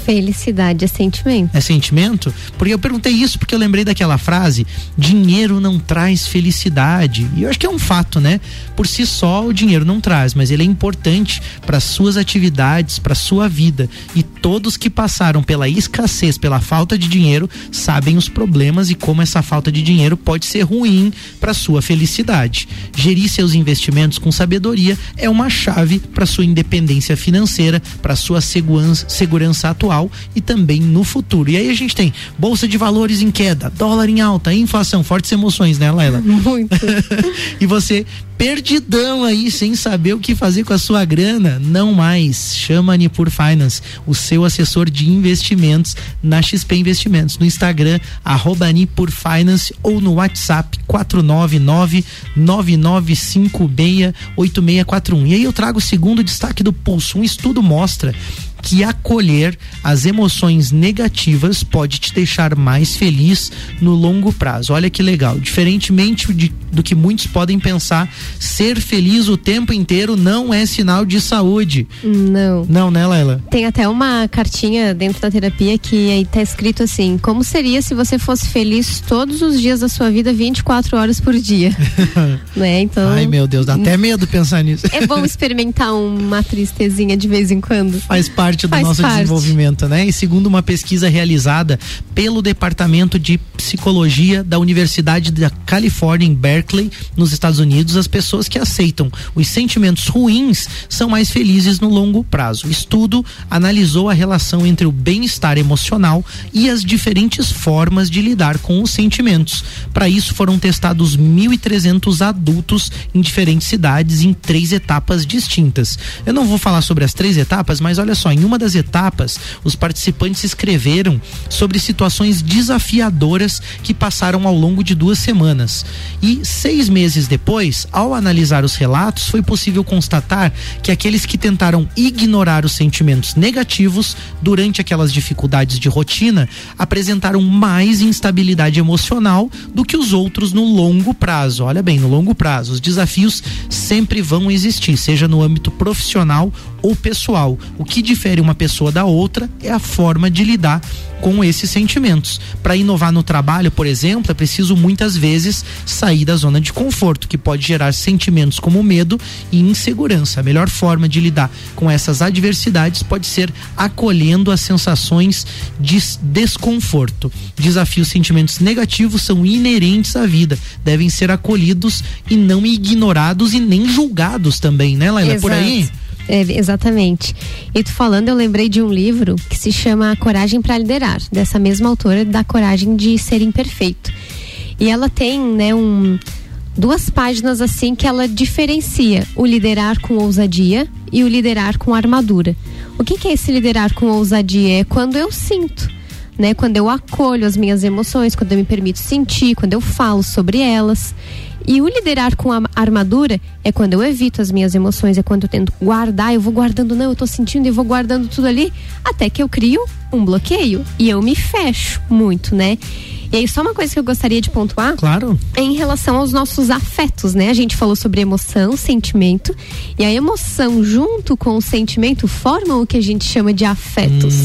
Felicidade é sentimento. É sentimento? Porque eu perguntei isso porque eu lembrei daquela frase: dinheiro não traz felicidade. E eu acho que é um fato, né? Por si só, o dinheiro não traz, mas ele é importante para suas atividades, para sua vida. E todos que passaram pela escassez, pela falta de dinheiro, sabem os problemas e como essa falta de dinheiro pode ser ruim para sua felicidade. Gerir seus investimentos com sabedoria é uma chave para sua independência financeira, para sua segurança, segurança atual e também no futuro. E aí a gente tem bolsa de valores em queda, dólar em alta, inflação, fortes emoções, né, Laila? Muito. e você perdidão aí sem saber o que fazer com a sua grana, não mais. Chama a Nipur Finance, o seu assessor de investimentos na XP Investimentos, no Instagram arroba Nipur Finance ou no WhatsApp 499 9956 8641. E aí eu trago o segundo destaque do pulso. Um estudo mostra que acolher as emoções negativas pode te deixar mais feliz no longo prazo. Olha que legal. Diferentemente de, do que muitos podem pensar, ser feliz o tempo inteiro não é sinal de saúde. Não. Não, né, Laila? Tem até uma cartinha dentro da terapia que aí tá escrito assim: como seria se você fosse feliz todos os dias da sua vida, 24 horas por dia? né? Então. Ai, meu Deus, dá até medo pensar nisso. É bom experimentar uma tristezinha de vez em quando. Faz parte do Faz nosso parte. desenvolvimento, né? E segundo uma pesquisa realizada pelo Departamento de Psicologia da Universidade da Califórnia em Berkeley, nos Estados Unidos, as pessoas que aceitam os sentimentos ruins são mais felizes no longo prazo. O estudo analisou a relação entre o bem-estar emocional e as diferentes formas de lidar com os sentimentos. Para isso foram testados 1.300 adultos em diferentes cidades em três etapas distintas. Eu não vou falar sobre as três etapas, mas olha só, em uma das etapas, os participantes escreveram sobre situações desafiadoras que passaram ao longo de duas semanas. E seis meses depois, ao analisar os relatos, foi possível constatar que aqueles que tentaram ignorar os sentimentos negativos durante aquelas dificuldades de rotina apresentaram mais instabilidade emocional do que os outros no longo prazo. Olha bem, no longo prazo, os desafios sempre vão existir, seja no âmbito profissional ou pessoal. O que difere uma pessoa da outra é a forma de lidar com esses sentimentos. Para inovar no trabalho, por exemplo, é preciso muitas vezes sair da zona de conforto, que pode gerar sentimentos como medo e insegurança. A melhor forma de lidar com essas adversidades pode ser acolhendo as sensações de desconforto. Desafios, sentimentos negativos são inerentes à vida, devem ser acolhidos e não ignorados e nem julgados também, né, Laila? Por aí? Exato. É, exatamente. E tu falando, eu lembrei de um livro que se chama Coragem para Liderar, dessa mesma autora da Coragem de Ser Imperfeito. E ela tem, né, um duas páginas assim que ela diferencia o liderar com ousadia e o liderar com armadura. O que, que é esse liderar com ousadia? É quando eu sinto, né? Quando eu acolho as minhas emoções, quando eu me permito sentir, quando eu falo sobre elas. E o liderar com a armadura é quando eu evito as minhas emoções, é quando eu tento guardar, eu vou guardando, não, eu tô sentindo e vou guardando tudo ali, até que eu crio um bloqueio e eu me fecho muito, né? E aí, só uma coisa que eu gostaria de pontuar. Claro. É em relação aos nossos afetos, né? A gente falou sobre emoção, sentimento. E a emoção, junto com o sentimento, formam o que a gente chama de afetos.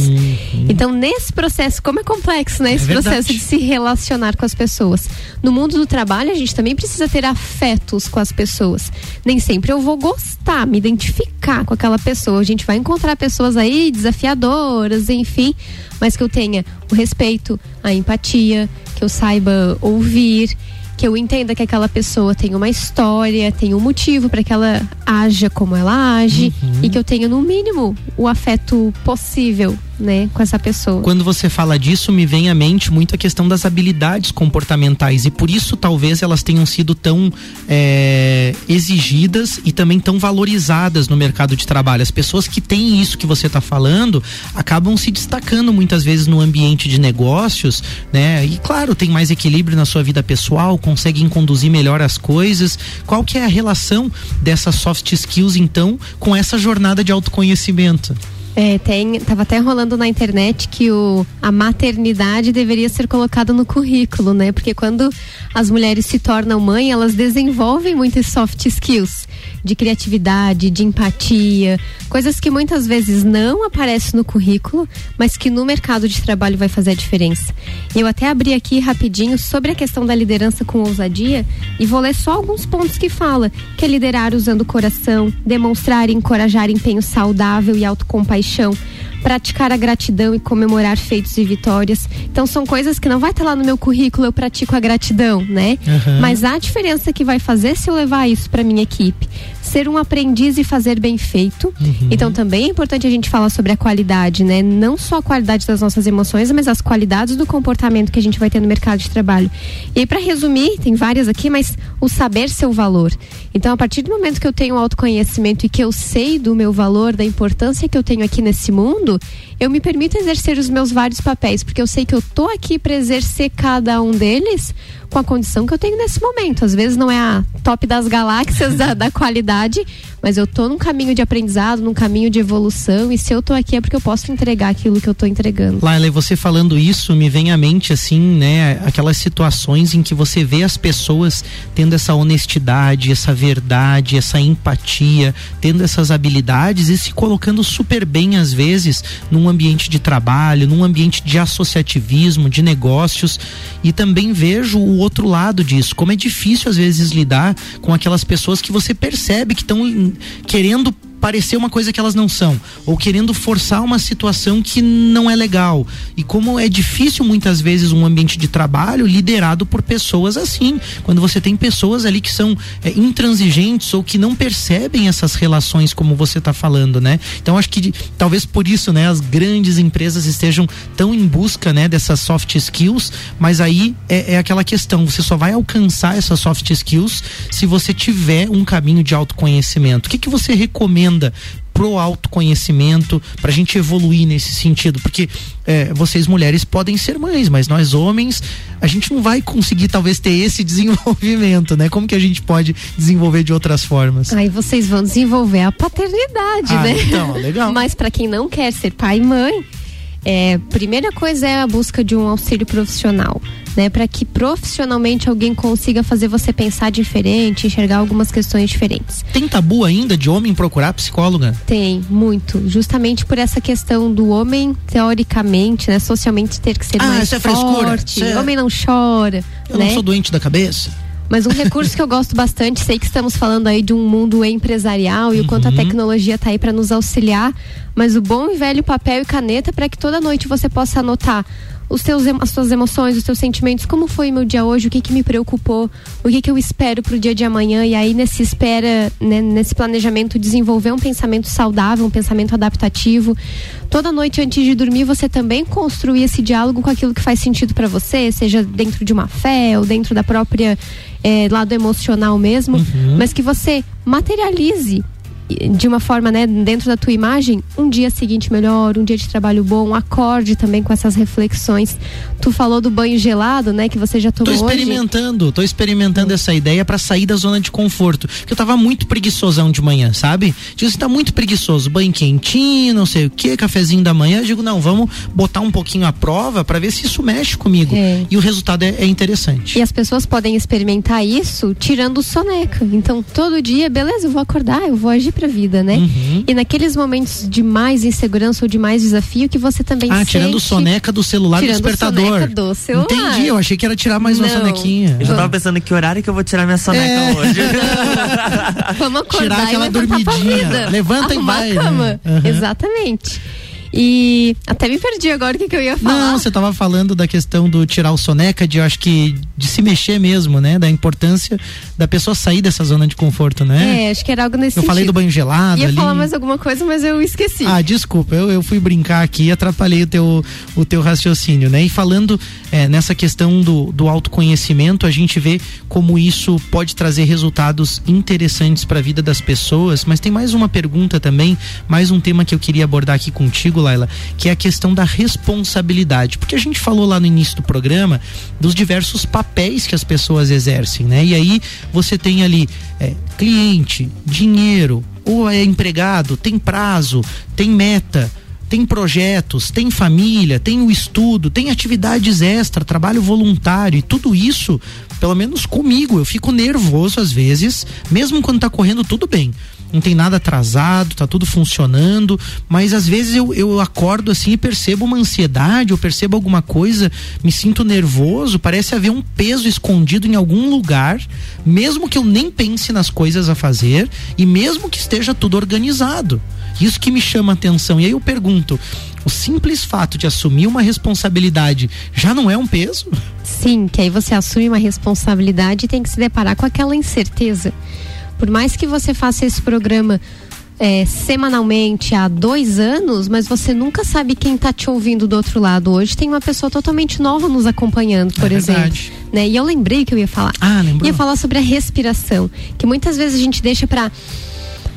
Então, nesse processo, como é complexo, né? Esse verdade. processo de se relacionar com as pessoas. No mundo do trabalho, a gente também precisa ter afetos com as pessoas. Nem sempre eu vou gostar, me identificar com aquela pessoa. A gente vai encontrar pessoas aí desafiadoras, enfim, mas que eu tenha o respeito, a empatia, que eu saiba ouvir, que eu entenda que aquela pessoa tem uma história, tem um motivo para que ela haja como ela age e que eu tenha no mínimo o afeto possível, né, com essa pessoa. Quando você fala disso, me vem à mente muito a questão das habilidades comportamentais e por isso talvez elas tenham sido tão é, exigidas e também tão valorizadas no mercado de trabalho. As pessoas que têm isso que você está falando acabam se destacando muitas vezes no ambiente de negócios, né? E claro, tem mais equilíbrio na sua vida pessoal, conseguem conduzir melhor as coisas. Qual que é a relação dessas soft skills então com essa jornada de autoconhecimento? É, tem, tava até rolando na internet que o, a maternidade deveria ser colocada no currículo, né? Porque quando as mulheres se tornam mãe, elas desenvolvem muitas soft skills de criatividade, de empatia, coisas que muitas vezes não aparecem no currículo, mas que no mercado de trabalho vai fazer a diferença. Eu até abri aqui rapidinho sobre a questão da liderança com ousadia e vou ler só alguns pontos que fala, que é liderar usando o coração, demonstrar e encorajar empenho saudável e autocompaixão, paixão praticar a gratidão e comemorar feitos e vitórias. Então são coisas que não vai estar lá no meu currículo, eu pratico a gratidão, né? Uhum. Mas a diferença que vai fazer se eu levar isso para minha equipe, ser um aprendiz e fazer bem feito. Então também é importante a gente falar sobre a qualidade, né? Não só a qualidade das nossas emoções, mas as qualidades do comportamento que a gente vai ter no mercado de trabalho. E aí para resumir, tem várias aqui, mas o saber seu valor. Então a partir do momento que eu tenho autoconhecimento e que eu sei do meu valor, da importância que eu tenho aqui nesse mundo, mundo eu me permito exercer os meus vários papéis, porque eu sei que eu tô aqui para exercer cada um deles com a condição que eu tenho nesse momento. Às vezes não é a top das galáxias da, da qualidade, mas eu tô num caminho de aprendizado, num caminho de evolução, e se eu tô aqui é porque eu posso entregar aquilo que eu tô entregando. Laila, você falando isso, me vem à mente, assim, né, aquelas situações em que você vê as pessoas tendo essa honestidade, essa verdade, essa empatia, tendo essas habilidades e se colocando super bem, às vezes, num ambiente de trabalho, num ambiente de associativismo, de negócios, e também vejo o outro lado disso, como é difícil, às vezes, lidar com aquelas pessoas que você percebe que estão querendo parecer uma coisa que elas não são, ou querendo forçar uma situação que não é legal. E como é difícil muitas vezes um ambiente de trabalho liderado por pessoas assim, quando você tem pessoas ali que são é, intransigentes ou que não percebem essas relações como você está falando, né? Então acho que talvez por isso, né, as grandes empresas estejam tão em busca, né, dessas soft skills, mas aí é, é aquela questão, você só vai alcançar essas soft skills se você tiver um caminho de autoconhecimento. O que que você recomenda pro autoconhecimento, pra gente evoluir nesse sentido, porque é, vocês mulheres podem ser mães, mas nós homens, a gente não vai conseguir talvez ter esse desenvolvimento, né? Como que a gente pode desenvolver de outras formas? Aí vocês vão desenvolver a paternidade, Ah, né? então, legal. Mas para quem não quer ser pai e mãe, é, primeira coisa é a busca de um auxílio profissional, né? Para que profissionalmente alguém consiga fazer você pensar diferente, enxergar algumas questões diferentes. Tem tabu ainda de homem procurar psicóloga? Tem, muito. Justamente por essa questão do homem, teoricamente, né? Socialmente ter que ser Ah, mais isso é frescura, forte. isso é- Homem não chora, Eu né? não sou doente da cabeça. Mas um recurso que eu gosto bastante, sei que estamos falando aí de um mundo empresarial e o quanto a tecnologia está aí para nos auxiliar, mas o bom e velho papel e caneta para que toda noite você possa anotar os seus, as suas emoções, os seus sentimentos, como foi meu dia hoje, o que que me preocupou, o que que eu espero pro dia de amanhã e aí nesse espera, né, nesse planejamento desenvolver um pensamento saudável, um pensamento adaptativo. Toda noite antes de dormir você também construir esse diálogo com aquilo que faz sentido para você, seja dentro de uma fé ou dentro da própria eh, lado emocional mesmo, mas que você materialize de uma forma, né, dentro da tua imagem, um dia seguinte melhor, um dia de trabalho bom, acorde também com essas reflexões. Tu falou do banho gelado, né, que você já Tô tomou hoje. experimentando, tô experimentando essa ideia pra sair da zona de conforto. Porque eu tava muito preguiçosão de manhã, sabe? Digo, você tá muito preguiçoso, banho quentinho, não sei o que, cafezinho da manhã. Eu digo, não, vamos botar um pouquinho à prova pra ver se isso mexe comigo. E o resultado é, é interessante. E as pessoas podem experimentar isso tirando o soneca. Então, todo dia, beleza, eu vou acordar, eu vou agir pra vida, né? Uhum. E naqueles momentos de mais insegurança ou de mais desafio que você também Ah, sente... tirando o soneca do celular do Tirando despertador. soneca do celular. Entendi, eu achei que era tirar mais uma Não. sonequinha. Eu já tava pensando que horário que eu vou tirar minha soneca É. hoje. Vamos acordar Tirar aquela e dormidinha. vida. Levanta e Arrumar vai, A cama. né? Uhum. Exatamente. E até me perdi agora o que, que eu ia falar. Não, você tava falando da questão do tirar o soneca, de eu acho que de se mexer mesmo, né? Da importância da pessoa sair dessa zona de conforto, né? É, acho que era algo nesse Eu falei sentido. do banho gelado Ia ali. falar mais alguma coisa, mas eu esqueci. Ah, desculpa, eu, eu fui brincar aqui e atrapalhei o teu, o teu raciocínio, né? E falando é, nessa questão do, do autoconhecimento, a gente vê como isso pode trazer resultados interessantes para a vida das pessoas, mas tem mais uma pergunta também, mais um tema que eu queria abordar aqui contigo, Laila, que é a questão da responsabilidade. Porque a gente falou lá no início do programa dos diversos papéis que as pessoas exercem, né? E aí você tem ali é, cliente, dinheiro, ou é empregado, tem prazo, tem meta, tem projetos, tem família, tem o estudo, tem atividades extra, trabalho voluntário e tudo isso, pelo menos comigo, eu fico nervoso às vezes, mesmo quando tá correndo tudo bem. Não tem nada atrasado, tá tudo funcionando, mas às vezes eu, eu acordo assim e percebo uma ansiedade, eu percebo alguma coisa, me sinto nervoso, parece haver um peso escondido em algum lugar, mesmo que eu nem pense nas coisas a fazer e mesmo que esteja tudo organizado. Isso que me chama a atenção. E aí eu pergunto: o simples fato de assumir uma responsabilidade já não é um peso? Sim, que aí você assume uma responsabilidade e tem que se deparar com aquela incerteza. Por mais que você faça esse programa é, semanalmente há dois anos, mas você nunca sabe quem está te ouvindo do outro lado. Hoje tem uma pessoa totalmente nova nos acompanhando, por É exemplo. verdade. Né? E eu lembrei que eu ia falar. Ah, lembrou? Ia falar sobre a respiração, que muitas vezes a gente deixa para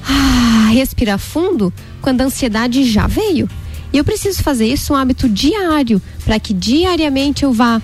ah, respirar fundo quando a ansiedade já veio. E eu preciso fazer isso um hábito diário, para que diariamente eu vá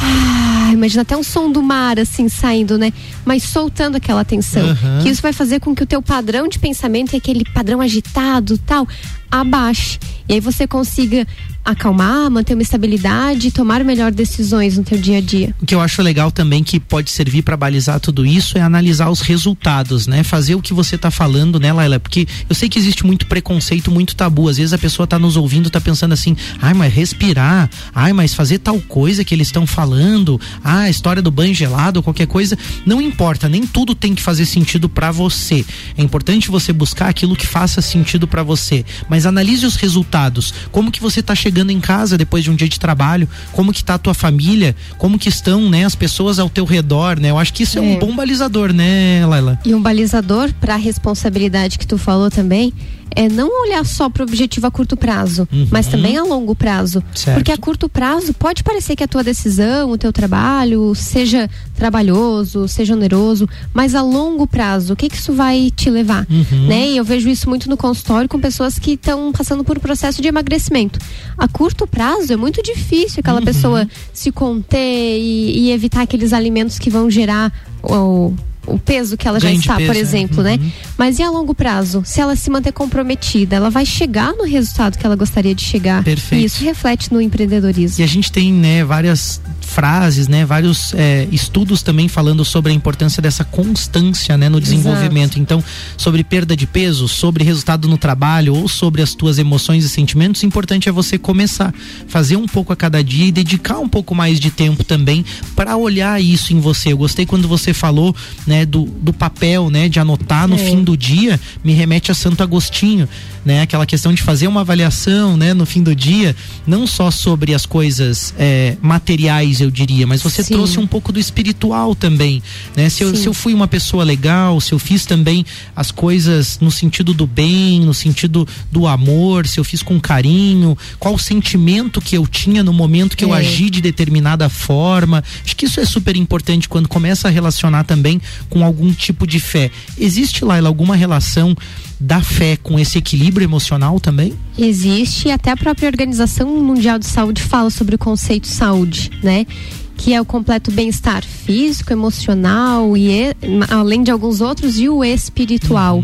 ah, imagina até um som do mar assim saindo, né? Mas soltando aquela tensão. Aham. Que isso vai fazer com que o teu padrão de pensamento, e aquele padrão agitado, tal, abaixe. E aí você consiga acalmar, manter uma estabilidade e tomar melhor decisões no teu dia a dia. O que eu acho legal também que pode servir para balizar tudo isso é analisar os resultados, né? Fazer o que você tá falando, né, Laila? Porque eu sei que existe muito preconceito, muito tabu. Às vezes a pessoa tá nos ouvindo, tá pensando assim: "Ai, mas respirar, ai, mas fazer tal coisa que eles estão falando, ah, a história do banho gelado, qualquer coisa, não importa, nem tudo tem que fazer sentido para você. É importante você buscar aquilo que faça sentido para você, mas analise os resultados. Como que você tá chegando em casa depois de um dia de trabalho? Como que tá a tua família? Como que estão, né, as pessoas ao teu redor, né? Eu acho que isso é, um É. bom balizador, né, Laila? E um balizador para a responsabilidade que tu falou também é não olhar só para o objetivo a curto prazo, Uhum. mas também a longo prazo. Certo. Porque a curto prazo pode parecer que a tua decisão, o teu trabalho seja trabalhoso, seja oneroso, mas a longo prazo, o que que isso vai te levar? Uhum. Né? E eu vejo isso muito no consultório com pessoas que estão passando por um processo de emagrecimento. A curto prazo é muito difícil aquela Uhum. pessoa se conter e, e evitar aqueles alimentos que vão gerar o, o peso que ela já está, por peso, é. exemplo, né? Mas e a longo prazo? Se ela se manter comprometida, ela vai chegar no resultado que ela gostaria de chegar. Perfeito. E isso reflete no empreendedorismo. E a gente tem, né, várias frases, né, vários é, estudos também falando sobre a importância dessa constância, né, no desenvolvimento. Então, sobre perda de peso, sobre resultado no trabalho ou sobre as tuas emoções e sentimentos, o importante é você começar, fazer um pouco a cada dia e dedicar um pouco mais de tempo também para olhar isso em você. Eu gostei quando você falou, né, do, do papel, né, de anotar no É. fim do dia, me remete a Santo Agostinho, né, aquela questão de fazer uma avaliação, né, no fim do dia, não só sobre as coisas é, materiais, eu diria, mas você Sim. trouxe um pouco do espiritual também, né? Se eu, Sim. se eu fui uma pessoa legal, se eu fiz também as coisas no sentido do bem, no sentido do amor, se eu fiz com carinho, qual o sentimento que eu tinha no momento que eu É. agi de determinada forma. Acho que isso é super importante quando começa a relacionar também com algum tipo de fé. Existe, Laila, alguma relação da fé com esse equilíbrio emocional também? Existe, e até a própria Organização Mundial de Saúde fala sobre o conceito saúde, né? Que é o completo bem-estar físico, emocional e além de alguns outros e o espiritual.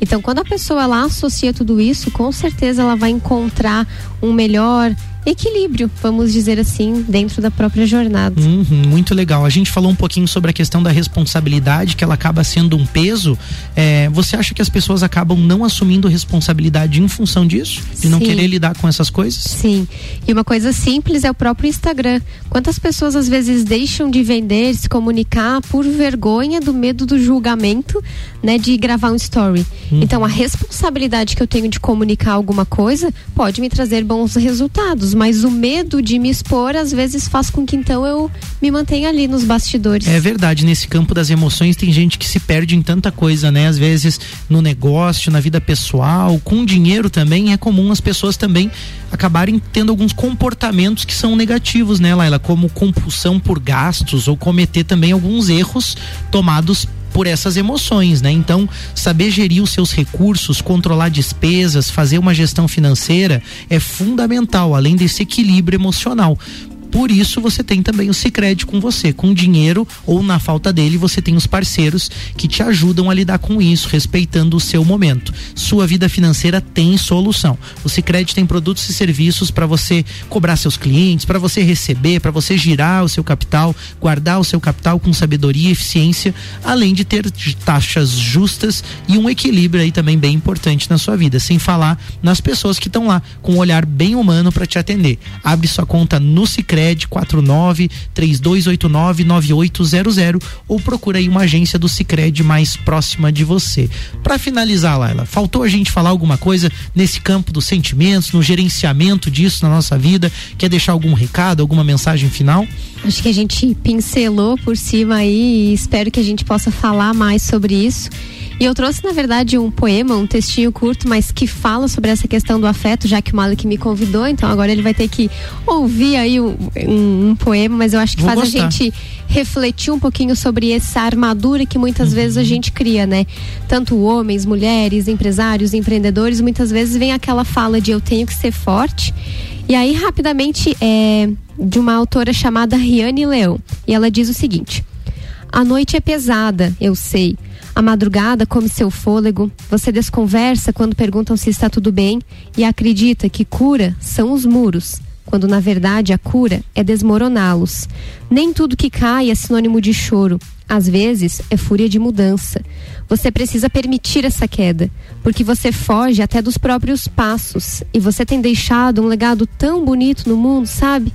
Então, quando a pessoa ela associa tudo isso, com certeza ela vai encontrar um melhor equilíbrio, vamos dizer assim, dentro da própria jornada. Uhum, muito legal. A gente falou um pouquinho sobre a questão da responsabilidade, que ela acaba sendo um peso. É, você acha que as pessoas acabam não assumindo responsabilidade em função disso? De não Sim. querer lidar com essas coisas? Sim. E uma coisa simples é o próprio Instagram. Quantas pessoas às vezes deixam de vender, se comunicar por vergonha do medo do julgamento, né, de gravar um story. Uhum. Então a responsabilidade que eu tenho de comunicar alguma coisa pode me trazer bons resultados, mas o medo de me expor às vezes faz com que então eu me mantenha ali nos bastidores. É verdade, nesse campo das emoções tem gente que se perde em tanta coisa, né? Às vezes no negócio, na vida pessoal, com dinheiro também é comum as pessoas também acabarem tendo alguns comportamentos que são negativos, né, Laila? Como compulsão por gastos ou cometer também alguns erros tomados por essas emoções, né? Então, saber gerir os seus recursos, controlar despesas, fazer uma gestão financeira é fundamental, além desse equilíbrio emocional. Por isso você tem também o Sicredi com você, com dinheiro ou na falta dele você tem os parceiros que te ajudam a lidar com isso, respeitando o seu momento. Sua vida financeira tem solução. O Sicredi tem produtos e serviços para você cobrar seus clientes, para você receber, para você girar o seu capital, guardar o seu capital com sabedoria e eficiência, além de ter taxas justas e um equilíbrio aí também bem importante na sua vida, sem falar nas pessoas que estão lá com um olhar bem humano para te atender. Abre sua conta no Sicredi 49 3289 9800 ou procura aí uma agência do Sicredi mais próxima de você. Para finalizar, Laila, faltou a gente falar alguma coisa nesse campo dos sentimentos, no gerenciamento disso na nossa vida? Quer deixar algum recado, alguma mensagem final? Acho que a gente pincelou por cima aí e espero que a gente possa falar mais sobre isso. E eu trouxe, na verdade, um poema, um textinho curto, mas que fala sobre essa questão do afeto, já que o Malik me convidou, então agora ele vai ter que ouvir aí um, um, um poema, mas eu acho que Vou faz gostar. a gente refletir um pouquinho sobre essa armadura que muitas vezes a gente cria, né? Tanto homens, mulheres, empresários, empreendedores, muitas vezes vem aquela fala de eu tenho que ser forte. E aí, rapidamente, é de uma autora chamada Riane Leão. E ela diz o seguinte: A noite é pesada, eu sei. A madrugada come seu fôlego. Você desconversa quando perguntam se está tudo bem e acredita que cura são os muros, quando na verdade a cura é desmoroná-los. Nem tudo que cai é sinônimo de choro. Às vezes é fúria de mudança. Você precisa permitir essa queda, porque você foge até dos próprios passos e você tem deixado um legado tão bonito no mundo, sabe?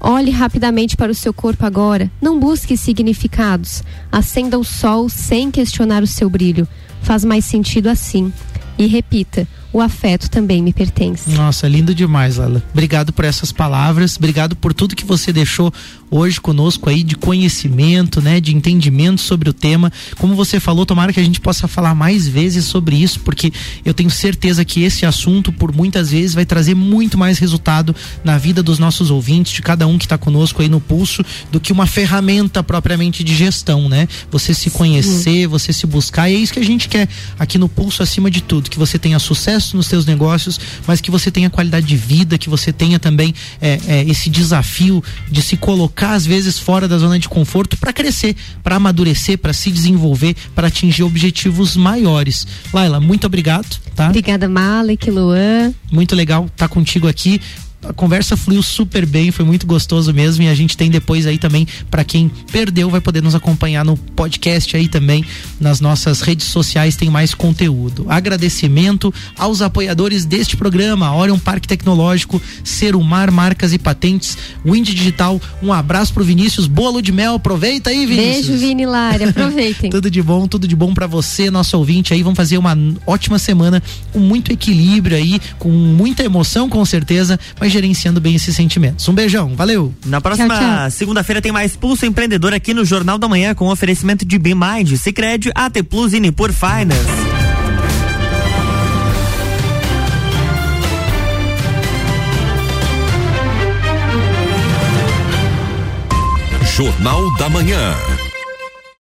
Olhe rapidamente para o seu corpo agora. Não busque significados. Acenda o sol sem questionar o seu brilho. Faz mais sentido assim. E repita: o afeto também me pertence. Nossa, lindo demais, Lala. Obrigado por essas palavras, obrigado por tudo que você deixou hoje conosco aí de conhecimento, né, de entendimento sobre o tema. Como você falou, tomara que a gente possa falar mais vezes sobre isso, porque eu tenho certeza que esse assunto, por muitas vezes, vai trazer muito mais resultado na vida dos nossos ouvintes, de cada um que está conosco aí no pulso, do que uma ferramenta propriamente de gestão, né? Você se conhecer, você se buscar, e é isso que a gente quer aqui no pulso acima de tudo, que você tenha sucesso nos seus negócios, mas que você tenha qualidade de vida, que você tenha também é, é, esse desafio de se colocar às vezes fora da zona de conforto para crescer, para amadurecer, para se desenvolver, para atingir objetivos maiores. Laila, muito obrigado, tá? Obrigada, Malek, Luan. Muito legal estar contigo aqui. A conversa fluiu super bem, foi muito gostoso mesmo. E a gente tem depois aí também, para quem perdeu, vai poder nos acompanhar no podcast aí também, nas nossas redes sociais, tem mais conteúdo. Agradecimento aos apoiadores deste programa: Orion Parque Tecnológico, Serumar Marcas e Patentes, Wind Digital. Um abraço pro Vinícius, bolo de mel. Aproveita aí, Vinícius. Beijo, Vini Lara. Aproveitem. tudo de bom, tudo de bom para você, nosso ouvinte aí. Vamos fazer uma ótima semana com muito equilíbrio aí, com muita emoção com certeza, mas gerenciando bem esses sentimentos. Um beijão, valeu. Na próxima segunda-feira tem mais Pulso Empreendedor aqui no Jornal da Manhã com oferecimento de Bmind, Cicred, AT Plus e Nipur Finance. Jornal da Manhã.